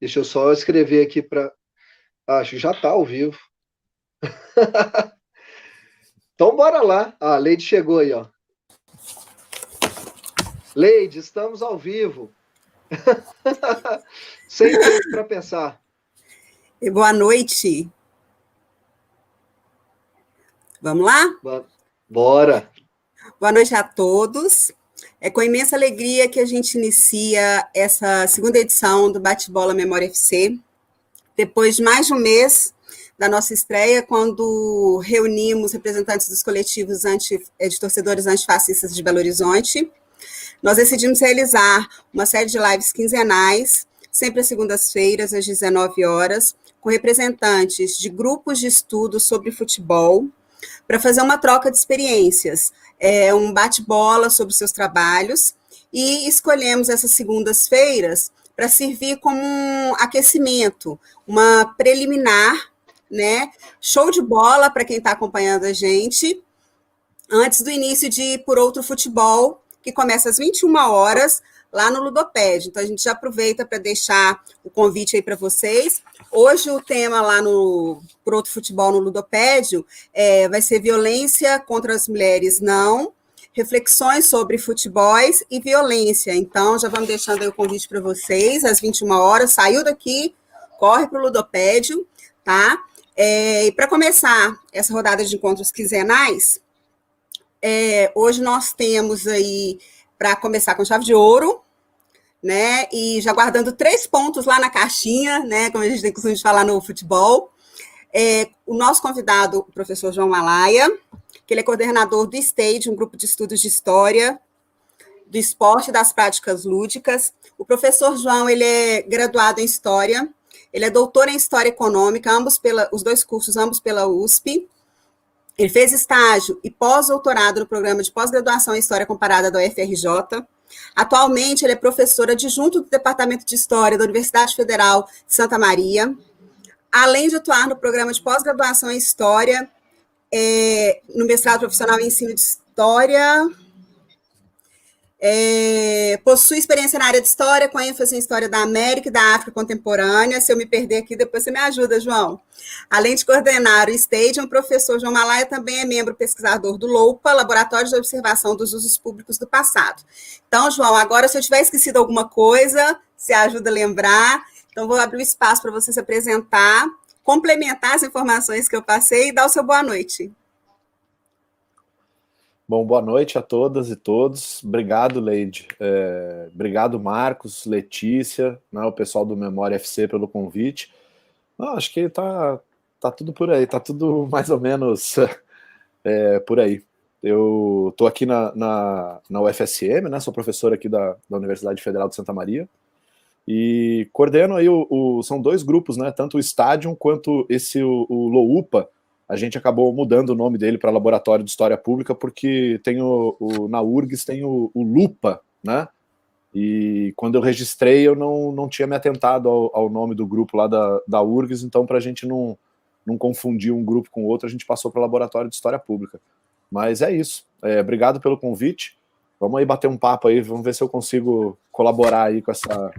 Deixa eu só escrever aqui para. Acho que já está ao vivo. então, bora lá. Ah, a Leide chegou aí, ó. Leide, estamos ao vivo. Sem tempo para pensar. Boa noite. Vamos lá? Bora. Boa noite a todos. É com imensa alegria que a gente inicia essa segunda edição do Bate-Bola Memória FC. Depois de mais de um mês da nossa estreia, quando reunimos representantes dos coletivos anti, eh, de torcedores antifascistas de Belo Horizonte, nós decidimos realizar uma série de lives quinzenais, sempre às segundas-feiras, às 19 horas, com representantes de grupos de estudo sobre futebol, para fazer uma troca de experiências, é, um bate-bola sobre seus trabalhos, e escolhemos essas segundas-feiras para servir como um aquecimento, uma preliminar, né? Show de bola para quem está acompanhando a gente, antes do início de Por Outro Futebol, que começa às 21 horas, lá no Ludoped. Então, a gente já aproveita para deixar o convite aí para vocês. Hoje, o tema lá no Por Outro Futebol no Ludopédio é, vai ser violência contra as mulheres, não. Reflexões sobre futebols e violência. Então, já vamos deixando aí o convite para vocês, às 21 horas. Saiu daqui, corre para o Ludopédio, tá? É, e para começar essa rodada de encontros quinzenais, é, hoje nós temos aí para começar com chave de ouro, né? E já guardando três pontos lá na caixinha, né? Como a gente tem costume de falar no futebol. É, o nosso convidado, o professor João Malaya, que ele é coordenador do STAGE, um grupo de estudos de história do esporte e das práticas lúdicas. O professor João, ele é graduado em História, ele é doutor em História Econômica, ambos pela, os dois cursos, ambos pela USP. Ele fez estágio e pós-doutorado no programa de pós-graduação em História Comparada da UFRJ. Atualmente, ele é professor adjunto do Departamento de História da Universidade Federal de Santa Maria. Além de atuar no programa de pós-graduação em História, é, no mestrado profissional em Ensino de História, é, possui experiência na área de história, com ênfase em história da América e da África contemporânea. Se eu me perder aqui, depois você me ajuda, João. Além de coordenar o Stadium, o professor João Malaya também é membro pesquisador do LOPA, Laboratório de Observação dos Usos Públicos do Passado. Então, João, agora se eu tiver esquecido alguma coisa, se ajuda a lembrar. Então, vou abrir o espaço para você se apresentar, complementar as informações que eu passei e dar o seu boa noite. Bom, boa noite a todas e todos. Obrigado, Leide. É, obrigado, Marcos, Letícia, né, o pessoal do Memória FC pelo convite. Não, acho que tá, tá tudo por aí, tá tudo mais ou menos é, por aí. Eu estou aqui na, na, na, UFSM, né, sou professor aqui da, da Universidade Federal de Santa Maria, e coordeno aí, o, o são dois grupos, né, tanto o Stadium quanto esse, o, o LOUPA, a gente acabou mudando o nome dele para Laboratório de História Pública, porque tem o, o na URGS tem o, o, Lupa, né? E quando eu registrei, eu não, não tinha me atentado ao, ao nome do grupo lá da, da URGS, então, para a gente não, não confundir um grupo com outro, a gente passou para o Laboratório de História Pública. Mas é isso. É, obrigado pelo convite. Vamos aí bater um papo aí, vamos ver se eu consigo colaborar aí com essa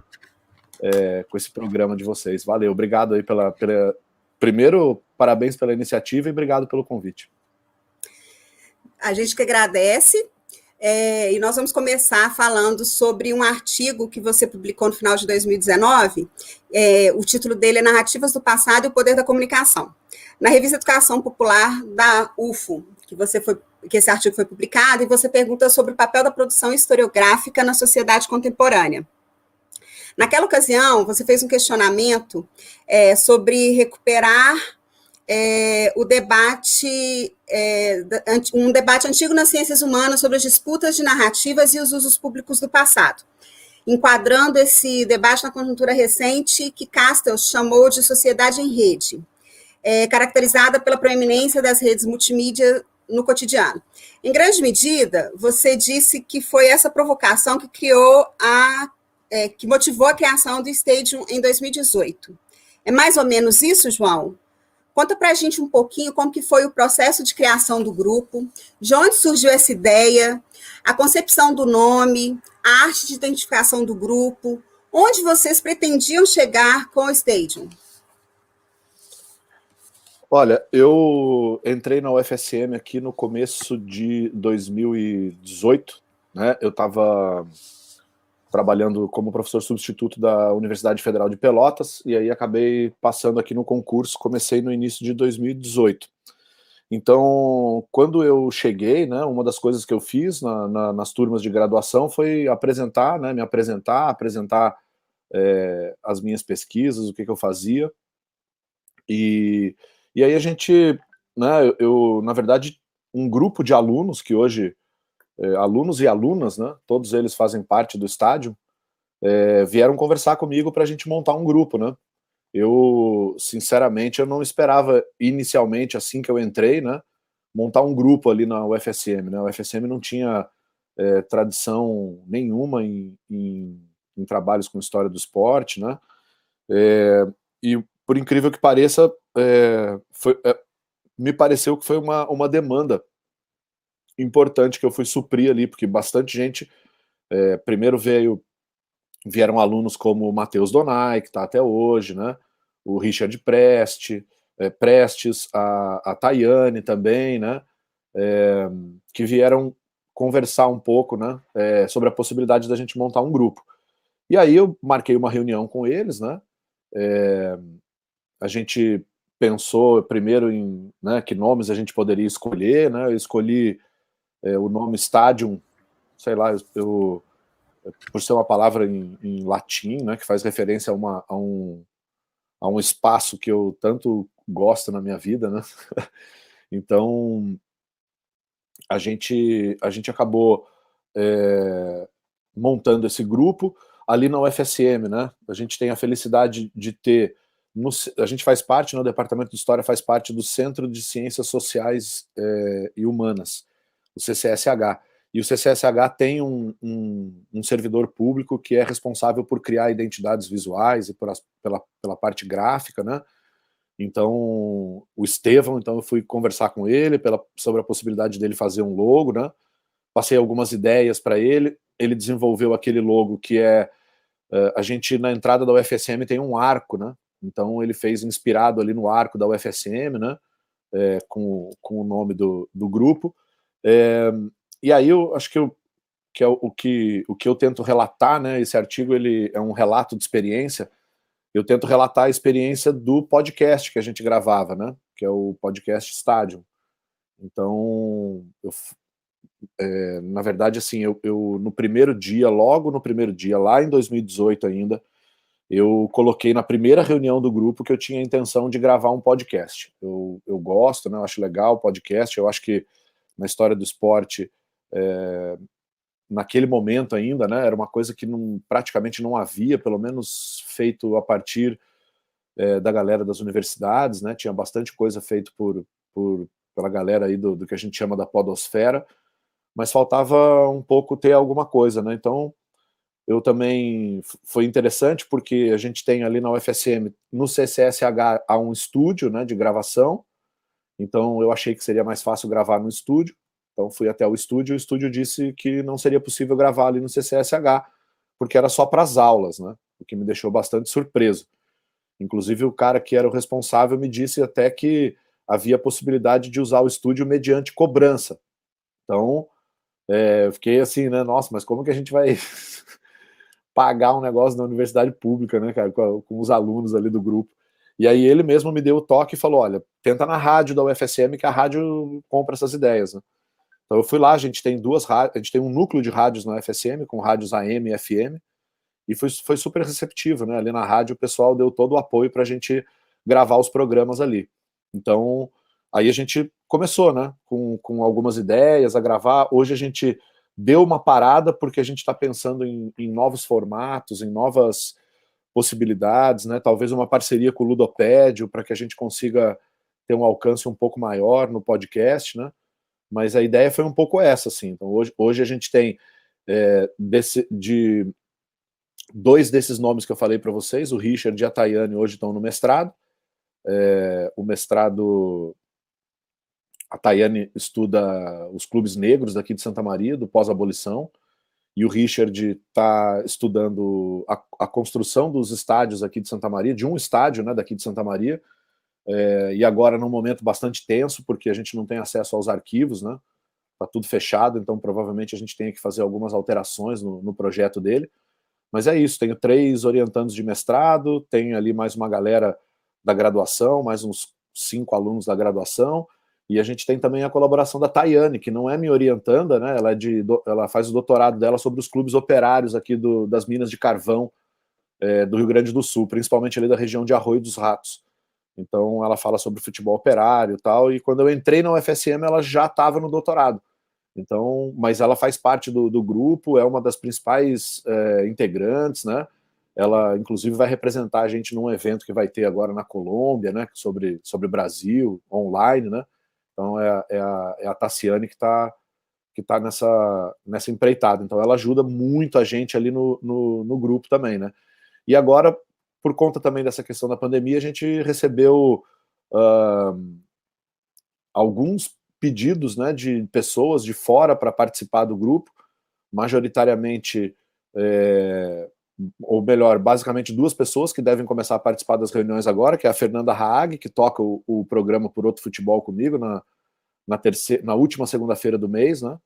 é, com esse programa de vocês. Valeu, obrigado aí pela, pela primeiro parabéns pela iniciativa e obrigado pelo convite. A gente que agradece. É, e nós vamos começar falando sobre um artigo que você publicou no final de 2019. É, o título dele é Narrativas do Passado e o Poder da Comunicação. Na revista Educação Popular da UFO, que você foi que esse artigo foi publicado, e você pergunta sobre o papel da produção historiográfica na sociedade contemporânea. Naquela ocasião, você fez um questionamento é, sobre recuperar é, o debate, é, um debate antigo nas ciências humanas sobre as disputas de narrativas e os usos públicos do passado, enquadrando esse debate na conjuntura recente que Castells chamou de sociedade em rede, é, caracterizada pela proeminência das redes multimídia no cotidiano. Em grande medida, você disse que foi essa provocação que criou a é, que motivou a criação do Stadium em 2018. É mais ou menos isso, João? Conta para a gente um pouquinho como que foi o processo de criação do grupo, de onde surgiu essa ideia, a concepção do nome, a arte de identificação do grupo, Onde vocês pretendiam chegar com o Stadium? Olha, eu entrei na UFSM aqui no começo de 2018, né? Eu estava trabalhando como professor substituto da Universidade Federal de Pelotas e aí acabei passando aqui no concurso, comecei no início de 2018. Então, quando eu cheguei, né, uma das coisas que eu fiz na, na, nas turmas de graduação foi apresentar, né, me apresentar, apresentar é, as minhas pesquisas, o que, que eu fazia. E, e aí a gente, né, eu, eu, na verdade, um grupo de alunos que hoje, é, alunos e alunas, né, todos eles fazem parte do estádio, é, vieram conversar comigo para a gente montar um grupo, né? Eu, sinceramente, eu não esperava inicialmente, assim que eu entrei, né, montar um grupo ali na UFSM, né? A UFSM não tinha é, tradição nenhuma em, em, em, trabalhos com história do esporte, né? E por incrível que pareça, foi, me pareceu que foi uma, uma demanda importante que eu fui suprir ali, porque bastante gente é, primeiro veio vieram alunos como o Matheus Donai, que está até hoje, né? o Richard Preste, é, Prestes, a, a Tayane também, né? É, que vieram conversar um pouco né, é, sobre a possibilidade da gente montar um grupo. E aí eu marquei uma reunião com eles, né? É, a gente pensou primeiro em né, que nomes a gente poderia escolher, né? Eu escolhi é, o nome Stadium, sei lá, eu, por ser uma palavra em, em, latim, né, que faz referência a, uma, a, um, a um espaço que eu tanto gosto na minha vida, né? então a gente a gente acabou é, montando esse grupo ali na UFSM, né? A gente tem a felicidade de ter no, a gente faz parte, no departamento de história faz parte do Centro de Ciências Sociais é, e Humanas, o CCSH. E o CCSH tem um, um, um, servidor público que é responsável por criar identidades visuais e as, pela, pela parte gráfica, né? Então, o Estevão, então eu fui conversar com ele pela, sobre a possibilidade dele fazer um logo, né? Passei algumas ideias para ele, ele desenvolveu aquele logo que é uh, a gente na entrada da UFSM tem um arco, né? Então ele fez inspirado ali no arco da UFSM, né? É, com, com o nome do, do grupo. É, e aí eu acho que, eu, que é o, que, o que eu tento relatar, né? Esse artigo ele é um relato de experiência. Eu tento relatar a experiência do podcast que a gente gravava, né? Que é o podcast Stadium. Então, eu, é, na verdade, assim, eu, eu no primeiro dia, logo no primeiro dia, lá em 2018 ainda, eu coloquei na primeira reunião do grupo que eu tinha a intenção de gravar um podcast. Eu, eu gosto, né, eu acho legal o podcast, eu acho que na história do esporte é, naquele momento ainda, né, era uma coisa que não, praticamente não havia, pelo menos feito a partir é, da galera das universidades, né, tinha bastante coisa feita por, por, pela galera aí do, do, que a gente chama da podosfera, mas faltava um pouco ter alguma coisa, né, então eu também, foi interessante porque a gente tem ali na UFSM, no CCSH, há um estúdio, né, de gravação, então eu achei que seria mais fácil gravar no estúdio, então fui até o estúdio, o estúdio disse que não seria possível gravar ali no CCSH, porque era só para as aulas, né? O que me deixou bastante surpreso. Inclusive o cara que era o responsável me disse até que havia possibilidade de usar o estúdio mediante cobrança. Então, é, eu fiquei assim, né? Nossa, mas como que a gente vai pagar um negócio na universidade pública, né, cara, com, com, os alunos ali do grupo? E aí ele mesmo me deu o toque e falou: olha, tenta na rádio da UFSM que a rádio compra essas ideias, né? Então eu fui lá, a gente tem duas a gente tem um núcleo de rádios na FSM, com rádios AM e FM, e foi, foi super receptivo, né? Ali na rádio o pessoal deu todo o apoio para a gente gravar os programas ali. Então, aí a gente começou, né? Com, com algumas ideias a gravar. Hoje a gente deu uma parada porque a gente está pensando em, em, novos formatos, em novas possibilidades, né? Talvez uma parceria com o Ludopédio para que a gente consiga ter um alcance um pouco maior no podcast, né? mas a ideia foi um pouco essa, assim. Então, hoje, hoje a gente tem é, desse, de dois desses nomes que eu falei para vocês, o Richard e a Tayane hoje estão no mestrado. É, o mestrado, a Tayane estuda os clubes negros daqui de Santa Maria, do pós-abolição, e o Richard está estudando a, a, construção dos estádios aqui de Santa Maria, de um estádio né, daqui de Santa Maria, é, e agora num momento bastante tenso, porque a gente não tem acesso aos arquivos, né? Está tudo fechado, então provavelmente a gente tem que fazer algumas alterações no, no projeto dele. Mas é isso, tenho três orientandos de mestrado, tenho ali mais uma galera da graduação, mais uns cinco alunos da graduação, e a gente tem também a colaboração da Tayane, que não é minha orientanda, né? Ela, é de, ela faz o doutorado dela sobre os clubes operários aqui do, das minas de carvão é, do Rio Grande do Sul, principalmente ali da região de Arroio dos Ratos. Então ela fala sobre futebol operário e tal, e quando eu entrei na UFSM ela já estava no doutorado. Então, mas ela faz parte do, do grupo, é uma das principais é, integrantes, né? Ela, inclusive, vai representar a gente num evento que vai ter agora na Colômbia, né? Sobre, sobre Brasil, online, né? Então é, é, a, é a Tassiane que está que tá nessa, nessa empreitada. Então ela ajuda muito a gente ali no, no, no, grupo também, né? E agora, por conta também dessa questão da pandemia, a gente recebeu uh, alguns pedidos né, de pessoas de fora para participar do grupo, majoritariamente, é, ou melhor, basicamente duas pessoas que devem começar a participar das reuniões agora, que é a Fernanda Haag, que toca o, o programa Por Outro Futebol comigo na, na, terceira, na última segunda-feira do mês, né?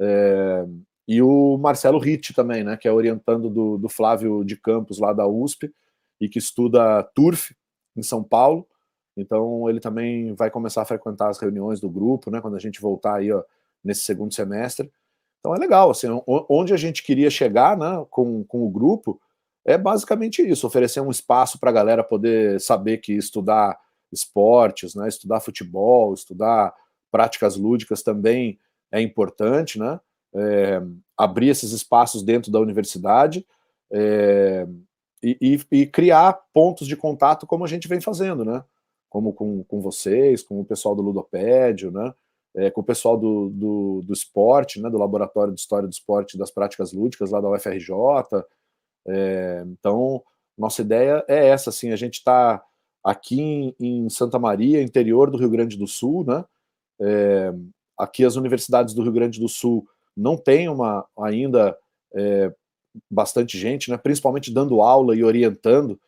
É, e o Marcelo Ritt também, né, que é orientando do, do Flávio de Campos lá da USP e que estuda turf em São Paulo. Então ele também vai começar a frequentar as reuniões do grupo, né, quando a gente voltar aí ó, nesse segundo semestre. Então é legal, assim, onde a gente queria chegar, né, com, com o grupo, é basicamente isso, oferecer um espaço para a galera poder saber que estudar esportes, né, estudar futebol, estudar práticas lúdicas também é importante, né, é, abrir esses espaços dentro da universidade é, e, e, e criar pontos de contato como a gente vem fazendo, né, como com, com vocês, com o pessoal do Ludopédio, né? É, com o pessoal do, do, do, esporte, né? do Laboratório de História do Esporte e das Práticas Lúdicas lá da UFRJ. É, então, nossa ideia é essa, assim, a gente está aqui em, em, Santa Maria, interior do Rio Grande do Sul, né? É, aqui as universidades do Rio Grande do Sul não têm uma ainda é, bastante gente, né? Principalmente dando aula e orientando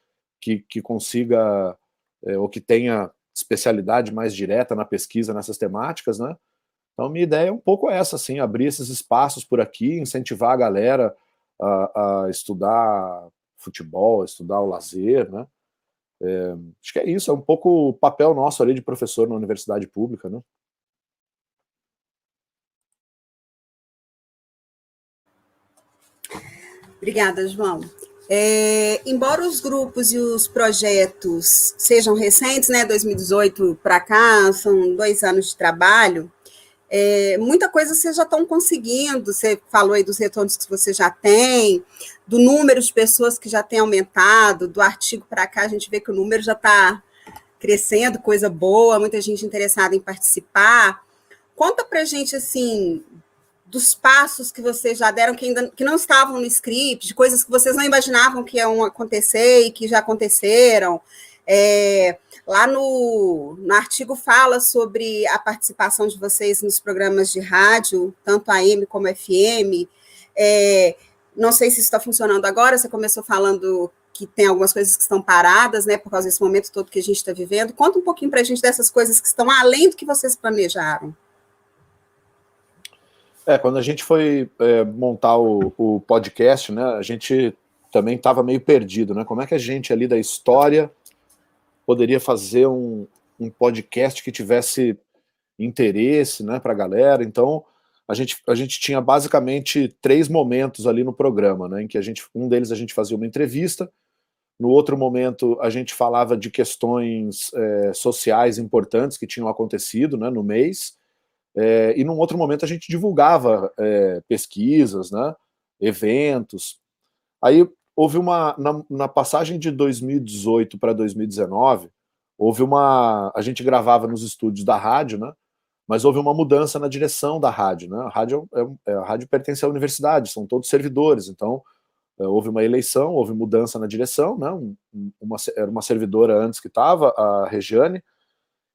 que, que consiga é, ou que tenha especialidade mais direta na pesquisa nessas temáticas, né? Então, minha ideia é um pouco essa, assim, abrir esses espaços por aqui, incentivar a galera a, a estudar futebol, a estudar o lazer, né? É, acho que é isso, é um pouco o papel nosso ali de professor na universidade pública, né? Obrigada, João. É, embora os grupos e os projetos sejam recentes, né, 2018 para cá, são dois anos de trabalho, é, muita coisa vocês já estão conseguindo. Você falou aí dos retornos que você já tem, do número de pessoas que já tem aumentado, do artigo para cá, a gente vê que o número já está crescendo, coisa boa, muita gente interessada em participar. Conta para gente assim dos passos que vocês já deram que ainda que não estavam no script, de coisas que vocês não imaginavam que iam acontecer e que já aconteceram. É, lá no, no artigo fala sobre a participação de vocês nos programas de rádio, tanto AM como FM. É, não sei se isso está funcionando agora, você começou falando que tem algumas coisas que estão paradas, né, por causa desse momento todo que a gente está vivendo. Conta um pouquinho para a gente dessas coisas que estão além do que vocês planejaram. É, quando a gente foi é, montar o, o, podcast, né, a gente também estava meio perdido, né? Como é que a gente ali da história poderia fazer um, um podcast que tivesse interesse, né, para a galera? Então, a gente, a gente tinha basicamente três momentos ali no programa, né, em que a gente, um deles a gente fazia uma entrevista, no outro momento a gente falava de questões é, sociais importantes que tinham acontecido, né, no mês, é, e num outro momento a gente divulgava é, pesquisas, né, eventos. Aí houve uma na, na passagem de 2018 para 2019 houve uma a gente gravava nos estúdios da rádio, né? Mas houve uma mudança na direção da rádio, né? A rádio é, é a rádio pertence à universidade, são todos servidores, então é, houve uma eleição, houve mudança na direção, né? Uma, era uma servidora antes que estava, a Regiane,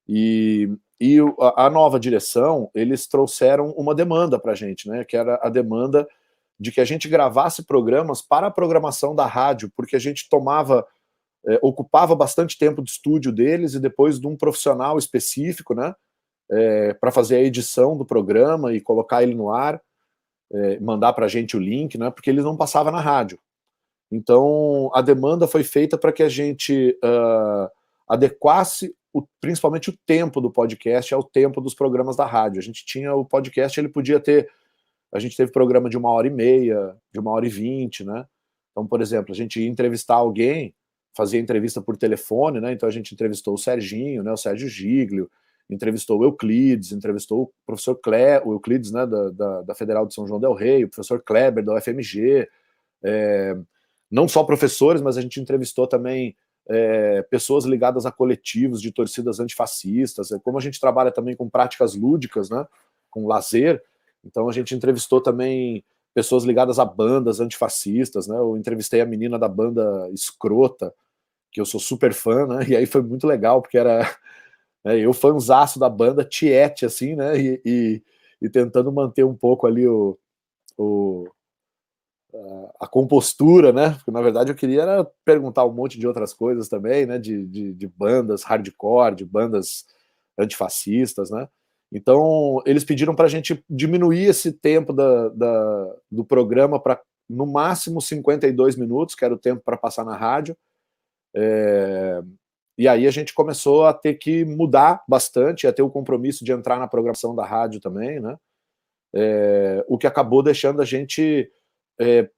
e e a nova direção, eles trouxeram uma demanda para a gente, né? Que era a demanda de que a gente gravasse programas para a programação da rádio, porque a gente tomava, é, ocupava bastante tempo de estúdio deles e depois de um profissional específico, né, é, para fazer a edição do programa e colocar ele no ar, é, mandar para a gente o link, né, porque ele não passava na rádio. Então, a demanda foi feita para que a gente uh, adequasse o, principalmente o tempo do podcast ao tempo dos programas da rádio. A gente tinha o podcast, ele podia ter. A gente teve programa de uma hora e meia, de uma hora e vinte, né? Então, por exemplo, a gente ia entrevistar alguém, fazia entrevista por telefone, né? Então a gente entrevistou o Serginho, né? O Sérgio Giglio, entrevistou o Euclides, entrevistou o professor Cle, o Euclides, né? Da, da, da, Federal de São João del Rei, o professor Kleber da UFMG, é, não só professores, mas a gente entrevistou também é, pessoas ligadas a coletivos de torcidas antifascistas, é, como a gente trabalha também com práticas lúdicas, né, com lazer, então a gente entrevistou também pessoas ligadas a bandas antifascistas, né, eu entrevistei a menina da banda Escrota, que eu sou super fã, né, e aí foi muito legal, porque era né, eu fanzaço da banda, Tiete, assim, né, e, e, e tentando manter um pouco ali o, o a compostura, né? Porque na verdade eu queria perguntar um monte de outras coisas também, né? De, de, de, bandas hardcore, de bandas antifascistas, né? Então eles pediram para a gente diminuir esse tempo da, da do programa para no máximo 52 minutos, que era o tempo para passar na rádio. É, e aí a gente começou a ter que mudar bastante, a ter o compromisso de entrar na programação da rádio também, né? É, o que acabou deixando a gente é,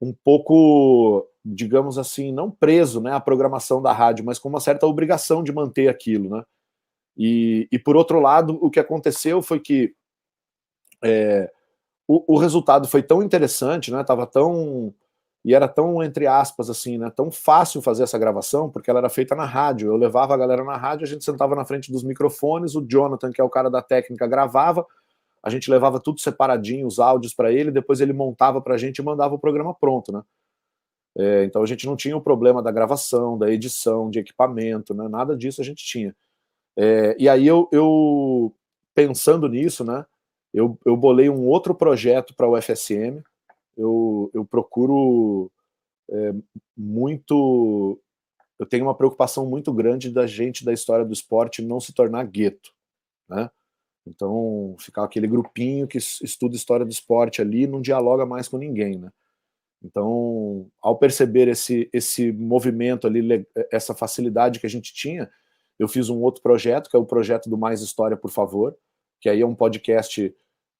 um pouco, digamos assim, não preso né, à programação da rádio, mas com uma certa obrigação de manter aquilo. Né? E, e por outro lado, o que aconteceu foi que é, o, o, resultado foi tão interessante, né? Tava tão e era tão entre aspas assim, né? Tão fácil fazer essa gravação porque ela era feita na rádio. Eu levava a galera na rádio, a gente sentava na frente dos microfones, o Jonathan, que é o cara da técnica, gravava a gente levava tudo separadinho, os áudios para ele, depois ele montava para a gente e mandava o programa pronto, né? É, então a gente não tinha o problema da gravação, da edição, de equipamento, né? Nada disso a gente tinha. É, e aí eu, eu, pensando nisso, né? Eu, eu bolei um outro projeto para o UFSM. Eu, eu procuro é, muito. Eu tenho uma preocupação muito grande da gente da história do esporte não se tornar gueto, né? Então, ficar aquele grupinho que estuda história do esporte ali não dialoga mais com ninguém, né? Então, ao perceber esse, esse movimento ali, essa facilidade que a gente tinha, eu fiz um outro projeto, que é o projeto do Mais História, por favor, que aí é um podcast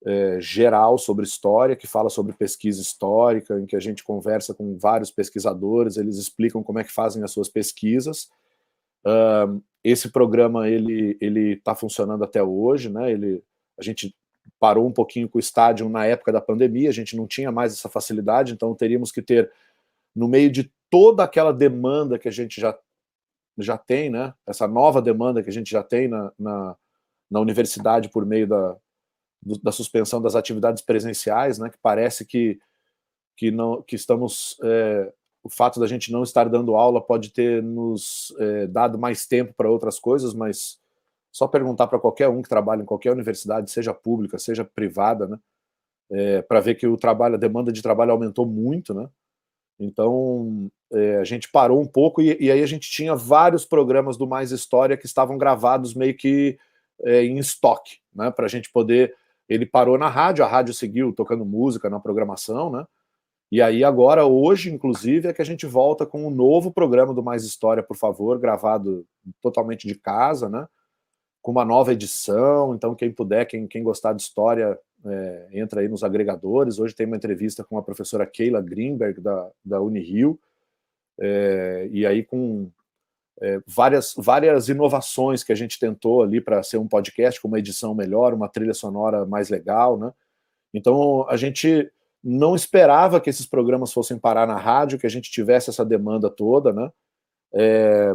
é, geral sobre história, que fala sobre pesquisa histórica, em que a gente conversa com vários pesquisadores, eles explicam como é que fazem as suas pesquisas. Uh, esse programa ele ele está funcionando até hoje, né? Ele a gente parou um pouquinho com o estádio na época da pandemia, a gente não tinha mais essa facilidade, então teríamos que ter no meio de toda aquela demanda que a gente já já tem, né? Essa nova demanda que a gente já tem na, na, na universidade por meio da, da suspensão das atividades presenciais, né? Que parece que que não que estamos é, o fato da gente não estar dando aula pode ter nos é, dado mais tempo para outras coisas, mas só perguntar para qualquer um que trabalha em qualquer universidade, seja pública, seja privada, né, é, para ver que o trabalho, a demanda de trabalho aumentou muito, né? Então é, a gente parou um pouco e, e, aí a gente tinha vários programas do Mais História que estavam gravados meio que é, em estoque, né? Para a gente poder. Ele parou na rádio, a rádio seguiu tocando música na programação, né? E aí agora, hoje, inclusive, é que a gente volta com um novo programa do Mais História, por favor, gravado totalmente de casa, né? Com uma nova edição. Então, quem puder, quem, quem gostar de história, é, entra aí nos agregadores. Hoje tem uma entrevista com a professora Keila Greenberg, da, da Unirio, é, e aí com é, várias, várias inovações que a gente tentou ali para ser um podcast com uma edição melhor, uma trilha sonora mais legal, né? Então, a gente não esperava que esses programas fossem parar na rádio, que a gente tivesse essa demanda toda, né? É,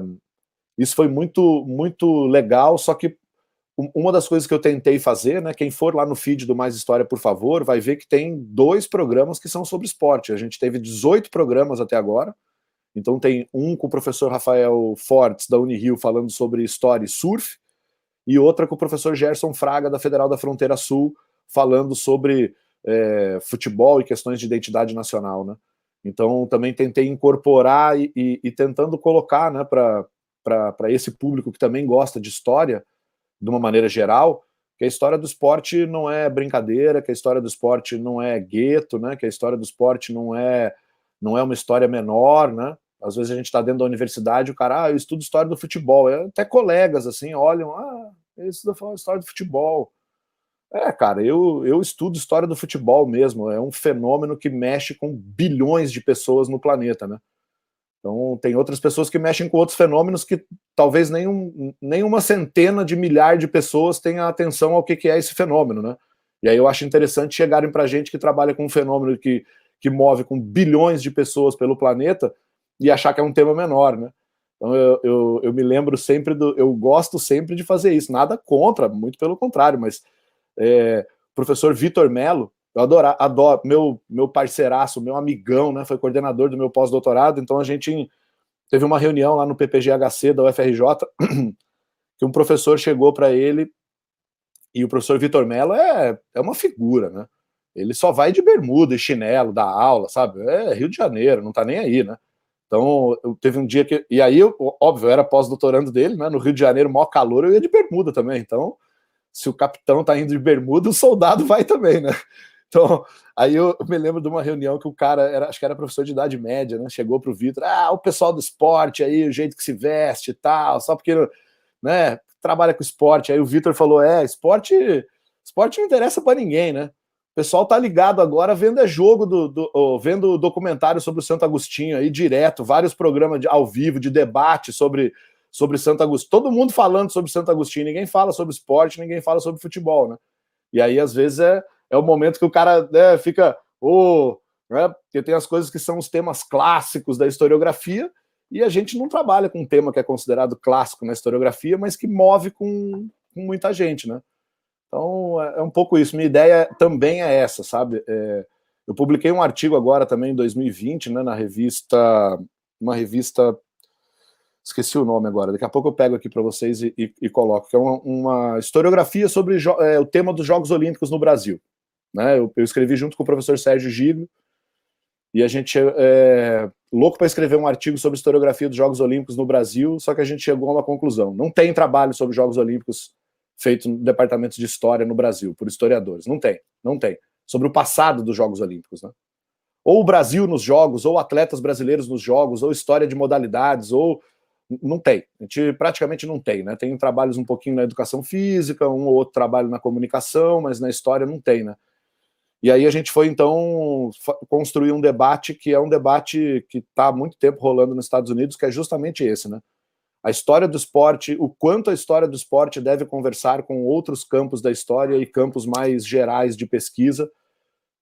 isso foi muito, muito legal, só que uma das coisas que eu tentei fazer, né? Quem for lá no feed do Mais História, por favor, vai ver que tem dois programas que são sobre esporte. A gente teve 18 programas até agora. Então tem um com o professor Rafael Fortes, da Unirio, falando sobre história e surf, e outra com o professor Gerson Fraga, da Federal da Fronteira Sul, falando sobre é, futebol e questões de identidade nacional, né? Então também tentei incorporar e, e, e tentando colocar, né, para esse público que também gosta de história, de uma maneira geral, que a história do esporte não é brincadeira, que a história do esporte não é gueto, né? Que a história do esporte não é não é uma história menor, né? Às vezes a gente está dentro da universidade, o cara, ah, eu estudo história do futebol. Até colegas assim olham, ah, ele estuda história do futebol. É, cara, eu, eu estudo história do futebol mesmo. É um fenômeno que mexe com bilhões de pessoas no planeta, né? Então, tem outras pessoas que mexem com outros fenômenos que talvez nem, um, nem uma centena de milhar de pessoas tenha atenção ao que, que é esse fenômeno, né? E aí eu acho interessante chegarem para gente que trabalha com um fenômeno que, que move com bilhões de pessoas pelo planeta e achar que é um tema menor, né? Então eu, eu, eu me lembro sempre do. Eu gosto sempre de fazer isso, nada contra, muito pelo contrário, mas é, professor Vitor Melo, eu adoro, adoro, meu, meu parceiraço, meu amigão, né? Foi coordenador do meu pós-doutorado, então a gente teve uma reunião lá no PPGHC da UFRJ, que um professor chegou para ele, e o professor Vitor Mello é, é uma figura, né? Ele só vai de bermuda e chinelo da aula, sabe? É Rio de Janeiro, não tá nem aí, né? Então, eu teve um dia que. E aí, óbvio, eu era pós-doutorando dele, né? No Rio de Janeiro, maior calor, eu ia de bermuda também. Então, se o capitão tá indo de bermuda, o soldado vai também, né? Então, aí eu me lembro de uma reunião que o cara, era, acho que era professor de idade média, né? Chegou para o Vitor, ah, o pessoal do esporte aí, o jeito que se veste e tal, só porque, né, trabalha com esporte. Aí o Vitor falou: é, esporte, esporte não interessa para ninguém, né? O pessoal tá ligado agora vendo é jogo do, do vendo documentário sobre o Santo Agostinho aí direto, vários programas de, ao vivo de debate sobre sobre Santo Agostinho. Todo mundo falando sobre Santo Agostinho, ninguém fala sobre esporte, ninguém fala sobre futebol, né? E aí às vezes é é o momento que o cara né, fica, oh, né, porque tem as coisas que são os temas clássicos da historiografia, e a gente não trabalha com um tema que é considerado clássico na historiografia, mas que move com, com muita gente, né? Então é, é, um pouco isso. Minha ideia também é essa, sabe? É, eu publiquei um artigo agora também em 2020, né, na revista, uma revista, esqueci o nome agora. Daqui a pouco eu pego aqui para vocês e, e, e, coloco que é uma, uma historiografia sobre é, o tema dos Jogos Olímpicos no Brasil. Né? Eu, eu escrevi junto com o professor Sérgio Giglio, e a gente é louco para escrever um artigo sobre historiografia dos Jogos Olímpicos no Brasil, só que a gente chegou a uma conclusão. Não tem trabalho sobre Jogos Olímpicos feito no departamento de história no Brasil, por historiadores. Não tem, não tem. Sobre o passado dos Jogos Olímpicos, né? Ou o Brasil nos Jogos, ou atletas brasileiros nos Jogos, ou história de modalidades, ou não tem. A gente praticamente não tem, né? Tem trabalhos um pouquinho na educação física, um ou outro trabalho na comunicação, mas na história não tem, né? E aí a gente foi então construir um debate que é um debate que está há muito tempo rolando nos Estados Unidos, que é justamente esse, né? A história do esporte, o quanto a história do esporte deve conversar com outros campos da história e campos mais gerais de pesquisa.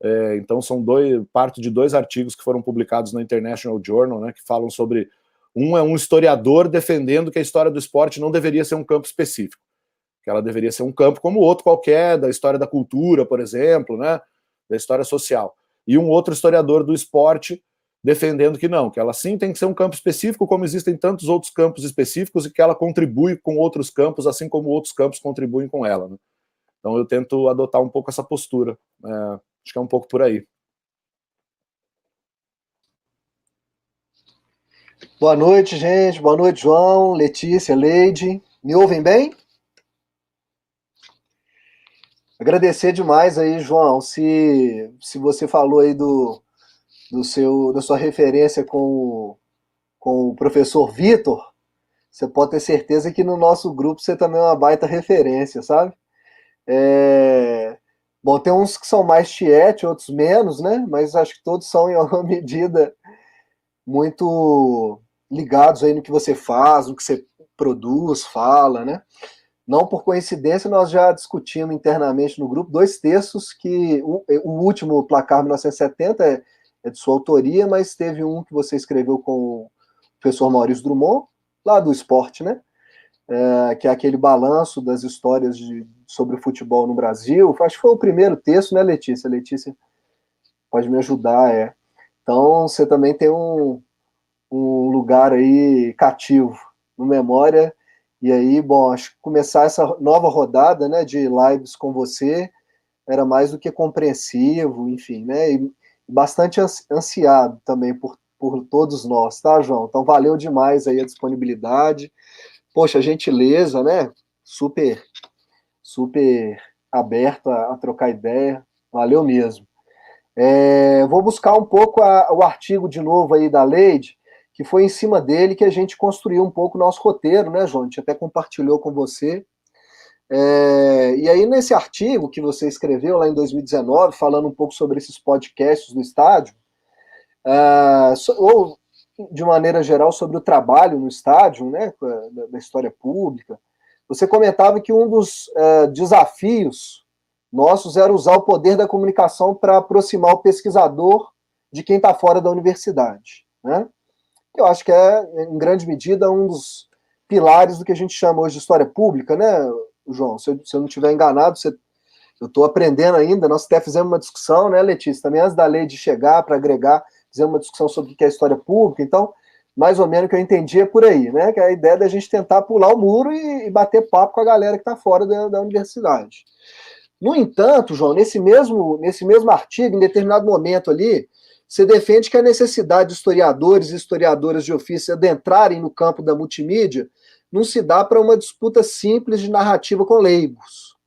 É, então são dois, parte de dois artigos que foram publicados no International Journal, né, que falam sobre um é um historiador defendendo que a história do esporte não deveria ser um campo específico, que ela deveria ser um campo como outro qualquer, da história da cultura, por exemplo, né? da história social. E um outro historiador do esporte defendendo que não, que ela sim tem que ser um campo específico, como existem tantos outros campos específicos, e que ela contribui com outros campos, assim como outros campos contribuem com ela. Né? Então eu tento adotar um pouco essa postura. É, acho que é um pouco por aí. Boa noite, gente. Boa noite, João, Letícia, Leide. Me ouvem bem? Agradecer demais aí, João, se, se você falou aí do, do seu, da sua referência com, com o professor Vitor, você pode ter certeza que no nosso grupo você também é uma baita referência, sabe? É... Bom, tem uns que são mais tiete, outros menos, né? Mas acho que todos são, em alguma medida, muito ligados aí no que você faz, no que você produz, fala, né? Não por coincidência, nós já discutimos internamente no grupo dois textos que o, o último, Placar 1970, é, é, de sua autoria, mas teve um que você escreveu com o professor Maurício Drummond, lá do esporte, né? É, que é aquele balanço das histórias de, sobre o futebol no Brasil. Acho que foi o primeiro texto, né, Letícia? Letícia pode me ajudar, é. Então, você também tem um, um lugar aí cativo no Memória e aí, bom, acho que começar essa nova rodada né, de lives com você era mais do que compreensivo, enfim, né? E bastante ansiado também por, por todos nós, tá, João? Então valeu demais aí a disponibilidade. Poxa, gentileza, né? Super, super aberto a, a trocar ideia. Valeu mesmo. É, vou buscar um pouco a, o artigo de novo aí da Leide, que foi em cima dele que a gente construiu um pouco o nosso roteiro, né, João? A gente até compartilhou com você. É, e aí, nesse artigo que você escreveu lá em 2019, falando um pouco sobre esses podcasts no estádio, é, ou de maneira geral sobre o trabalho no estádio, né, da, da história pública, você comentava que um dos é, desafios nossos era usar o poder da comunicação para aproximar o pesquisador de quem está fora da universidade. Né? Eu acho que é, em grande medida, um dos pilares do que a gente chama hoje de história pública, né, João? Se eu, se eu não estiver enganado, você, eu estou aprendendo ainda. Nós até fizemos uma discussão, né, Letícia? Também antes da lei de chegar para agregar, fizemos uma discussão sobre o que é história pública. Então, mais ou menos o que eu entendi é por aí, né? Que é a ideia da gente tentar pular o muro e, e bater papo com a galera que está fora da, da universidade. No entanto, João, nesse mesmo, nesse mesmo artigo, em determinado momento ali, você defende que a necessidade de historiadores e historiadoras de ofício adentrarem no campo da multimídia não se dá para uma disputa simples de narrativa com leigos,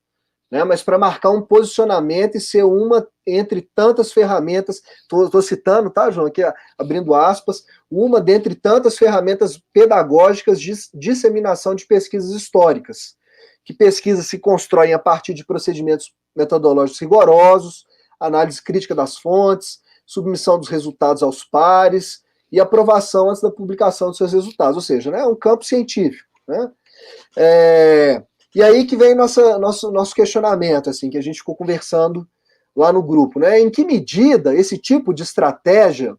né? mas para marcar um posicionamento e ser uma entre tantas ferramentas, estou citando, tá, João, aqui abrindo aspas, uma dentre tantas ferramentas pedagógicas de disseminação de pesquisas históricas, que pesquisas se constroem a partir de procedimentos metodológicos rigorosos, análise crítica das fontes, submissão dos resultados aos pares e aprovação antes da publicação dos seus resultados, ou seja, né, é um campo científico. Né? É, e aí que vem nossa, nosso, nosso questionamento, assim, que a gente ficou conversando lá no grupo, né? Em que medida esse tipo de estratégia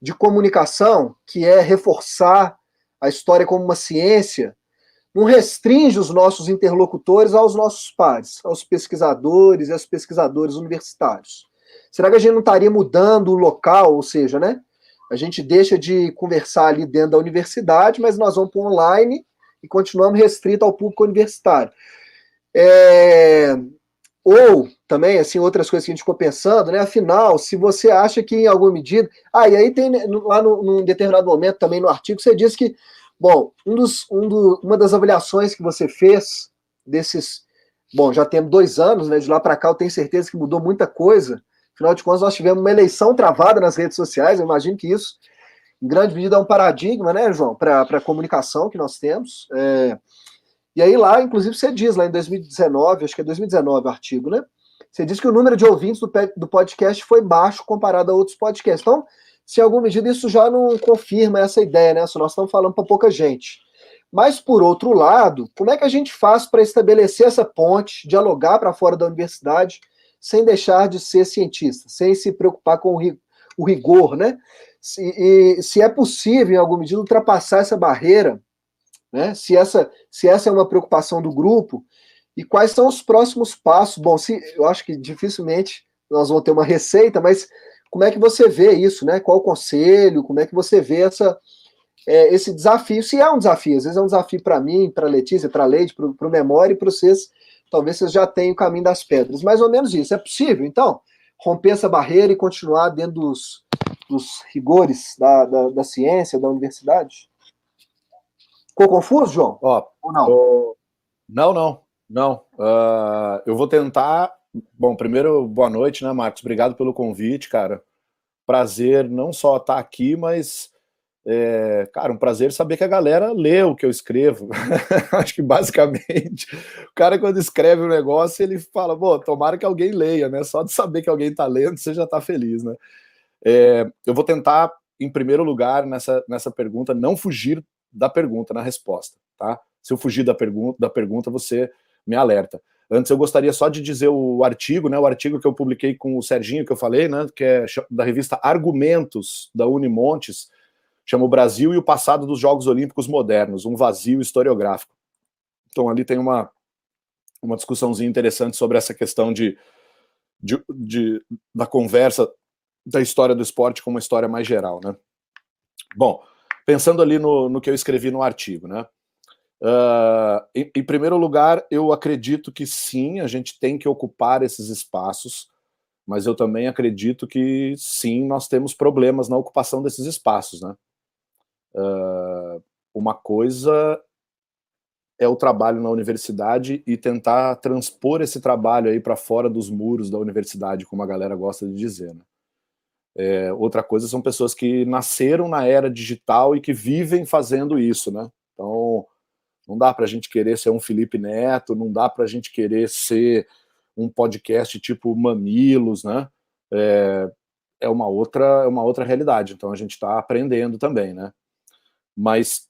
de comunicação, que é reforçar a história como uma ciência, não restringe os nossos interlocutores aos nossos pares, aos pesquisadores e aos pesquisadores universitários. Será que a gente não estaria mudando o local, ou seja, né? A gente deixa de conversar ali dentro da universidade, mas nós vamos para online e continuamos restrito ao público universitário. É... Ou também, assim, outras coisas que a gente ficou pensando, né? Afinal, se você acha que em alguma medida. Ah, e aí tem né, lá num determinado momento também no artigo, você diz que Bom, um dos, um do, uma das avaliações que você fez desses. Bom, já temos dois anos, né? De lá para cá, eu tenho certeza que mudou muita coisa. Afinal de contas, nós tivemos uma eleição travada nas redes sociais. Eu imagino que isso, em grande medida, é um paradigma, né, João, para a comunicação que nós temos. É... E aí, lá, inclusive, você diz, lá em 2019, acho que é 2019 o artigo, né? Você diz que o número de ouvintes do, do podcast foi baixo comparado a outros podcasts. Então, se em alguma medida isso já não confirma essa ideia, né? Se nós estamos falando para pouca gente. Mas, por outro lado, como é que a gente faz para estabelecer essa ponte, dialogar para fora da universidade, sem deixar de ser cientista, sem se preocupar com o rigor, né? Se, e, se é possível, em alguma medida, ultrapassar essa barreira, né? Se essa, se essa é uma preocupação do grupo, e quais são os próximos passos? Bom, se, eu acho que dificilmente nós vamos ter uma receita, mas como é que você vê isso, né? Qual o conselho? Como é que você vê essa, é, esse desafio? Se é um desafio, às vezes é um desafio para mim, para Letícia, para Leide, para o Memória e para vocês, talvez vocês já tenham o caminho das pedras. Mais ou menos isso. É possível, então, romper essa barreira e continuar dentro dos, dos rigores da, da, da ciência, da universidade? Ficou confuso, João? Ó, Ou não? Não, não, não. Uh, eu vou tentar Bom, primeiro, boa noite, né, Marcos? Obrigado pelo convite, cara. Prazer não só estar aqui, mas, é, cara, um prazer saber que a galera lê o que eu escrevo. Acho que basicamente o cara, quando escreve um negócio, ele fala, bom, tomara que alguém leia, né? Só de saber que alguém está lendo, você já está feliz, né? É, eu vou tentar, em primeiro lugar, nessa, nessa pergunta, não fugir da pergunta na resposta, tá? Se eu fugir da pergunta, da pergunta, você me alerta. Antes eu gostaria só de dizer o artigo, né? O artigo que eu publiquei com o Serginho, que eu falei, né? Que é da revista Argumentos da Unimontes, chama o Brasil e o passado dos Jogos Olímpicos Modernos, um vazio historiográfico. Então ali tem uma uma discussãozinha interessante sobre essa questão de, de, de da conversa da história do esporte como uma história mais geral, né? Bom, pensando ali no, no que eu escrevi no artigo, né? Uh, em, em, primeiro lugar, eu acredito que sim, a gente tem que ocupar esses espaços, mas eu também acredito que sim, nós temos problemas na ocupação desses espaços, né? Uh, uma coisa é o trabalho na universidade e tentar transpor esse trabalho aí para fora dos muros da universidade, como a galera gosta de dizer, né? É, outra coisa são pessoas que nasceram na era digital e que vivem fazendo isso, né? Não dá para a gente querer ser um Felipe Neto, não dá para a gente querer ser um podcast tipo Mamilos, né? É, é uma outra é uma outra realidade. Então a gente está aprendendo também, né? Mas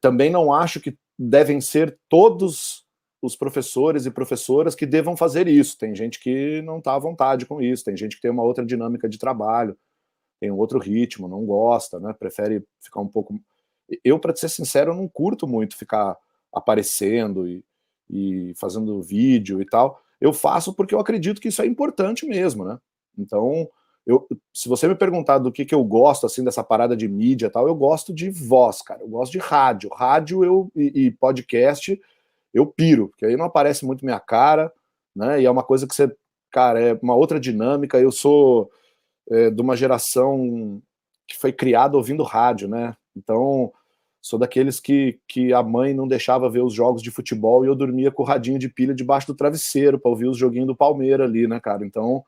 também não acho que devem ser todos os professores e professoras que devam fazer isso. Tem gente que não está à vontade com isso, tem gente que tem uma outra dinâmica de trabalho, tem um outro ritmo, não gosta, né? Prefere ficar um pouco. Eu, para ser sincero, não curto muito ficar aparecendo e, e fazendo vídeo e tal. Eu faço porque eu acredito que isso é importante mesmo, né? Então, eu, se você me perguntar do que, que eu gosto, assim, dessa parada de mídia e tal, eu gosto de voz, cara. Eu gosto de rádio. Rádio eu, e, e, podcast, eu piro, porque aí não aparece muito minha cara, né? E é uma coisa que você, cara, é uma outra dinâmica. Eu sou é, de uma geração que foi criada ouvindo rádio, né? Então, Sou daqueles que, que a mãe não deixava ver os jogos de futebol e eu dormia com o radinho de pilha debaixo do travesseiro para ouvir os joguinhos do Palmeiras ali, né, cara? Então,